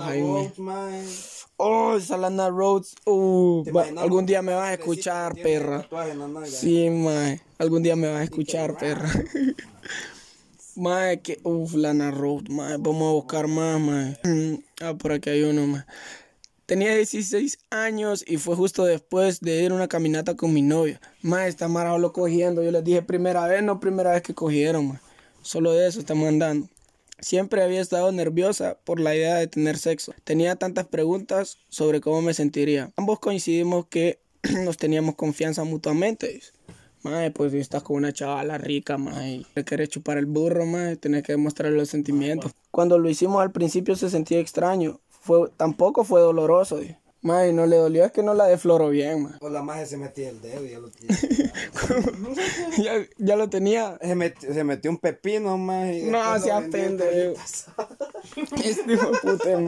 ma. Rhodes, Oh, esa Lana Rhodes. Uh, ¿te va- imaginas algún día me vas a escuchar, perra. la? Sí, mae. Algún día me vas a escuchar, perra. Mae, que. Uf, Lana Road, mae. Vamos a buscar más, mae. Mm, Ah, por aquí hay uno, mae. Tenía 16 años y fue justo después de ir a una caminata con mi novia. Mae, esta mara lo cogiendo. Yo les dije primera vez, no primera vez que cogieron, mae. Solo de eso estamos andando. Siempre había estado nerviosa por la idea de tener sexo. Tenía tantas preguntas sobre cómo me sentiría. Ambos coincidimos que nos teníamos confianza mutuamente. Mae, pues si estás con una chavala rica, mae, y le querés chupar el burro, mae, tenés que demostrarle los sentimientos. Cuando lo hicimos al principio se sentía extraño. Fue, tampoco fue doloroso. Mae, no le dolió, es que no la defloró bien, mae. O la magia se metía el dedo y ya lo tenía. ya, ya lo tenía. se, metió, se metió un pepino, más. Y No, pendejo. carnitas. Este hijo de puta.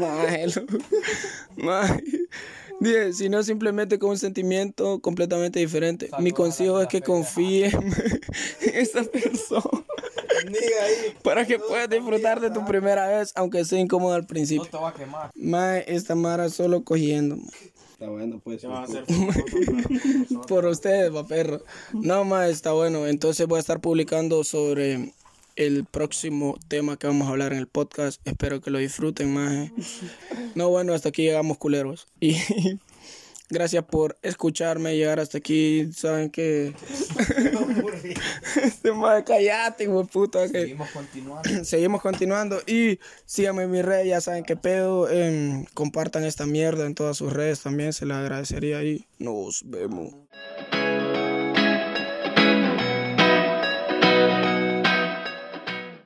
Mae. Dije, si no simplemente con un sentimiento completamente diferente. Mi consejo es que confíe en esa persona ahí. para que puedas disfrutar de tu primera vez, aunque sea incómodo al No principio. te va a quemar. Mae, esta mara solo cogiendo. Está bueno, pues. Se van a hacer Por ustedes, va perro. No, mae, está bueno. Entonces voy a estar publicando sobre el próximo tema que vamos a hablar en el podcast. Espero que lo disfruten, mae. No, bueno, hasta aquí llegamos, culeros. Y gracias por escucharme, llegar hasta aquí. Saben que. este mae, callate, hijo puta. Que... Seguimos continuando. Seguimos continuando y síganme en mis redes, ya saben qué pedo. em, compartan esta mierda en todas sus redes también, se les agradecería y nos vemos.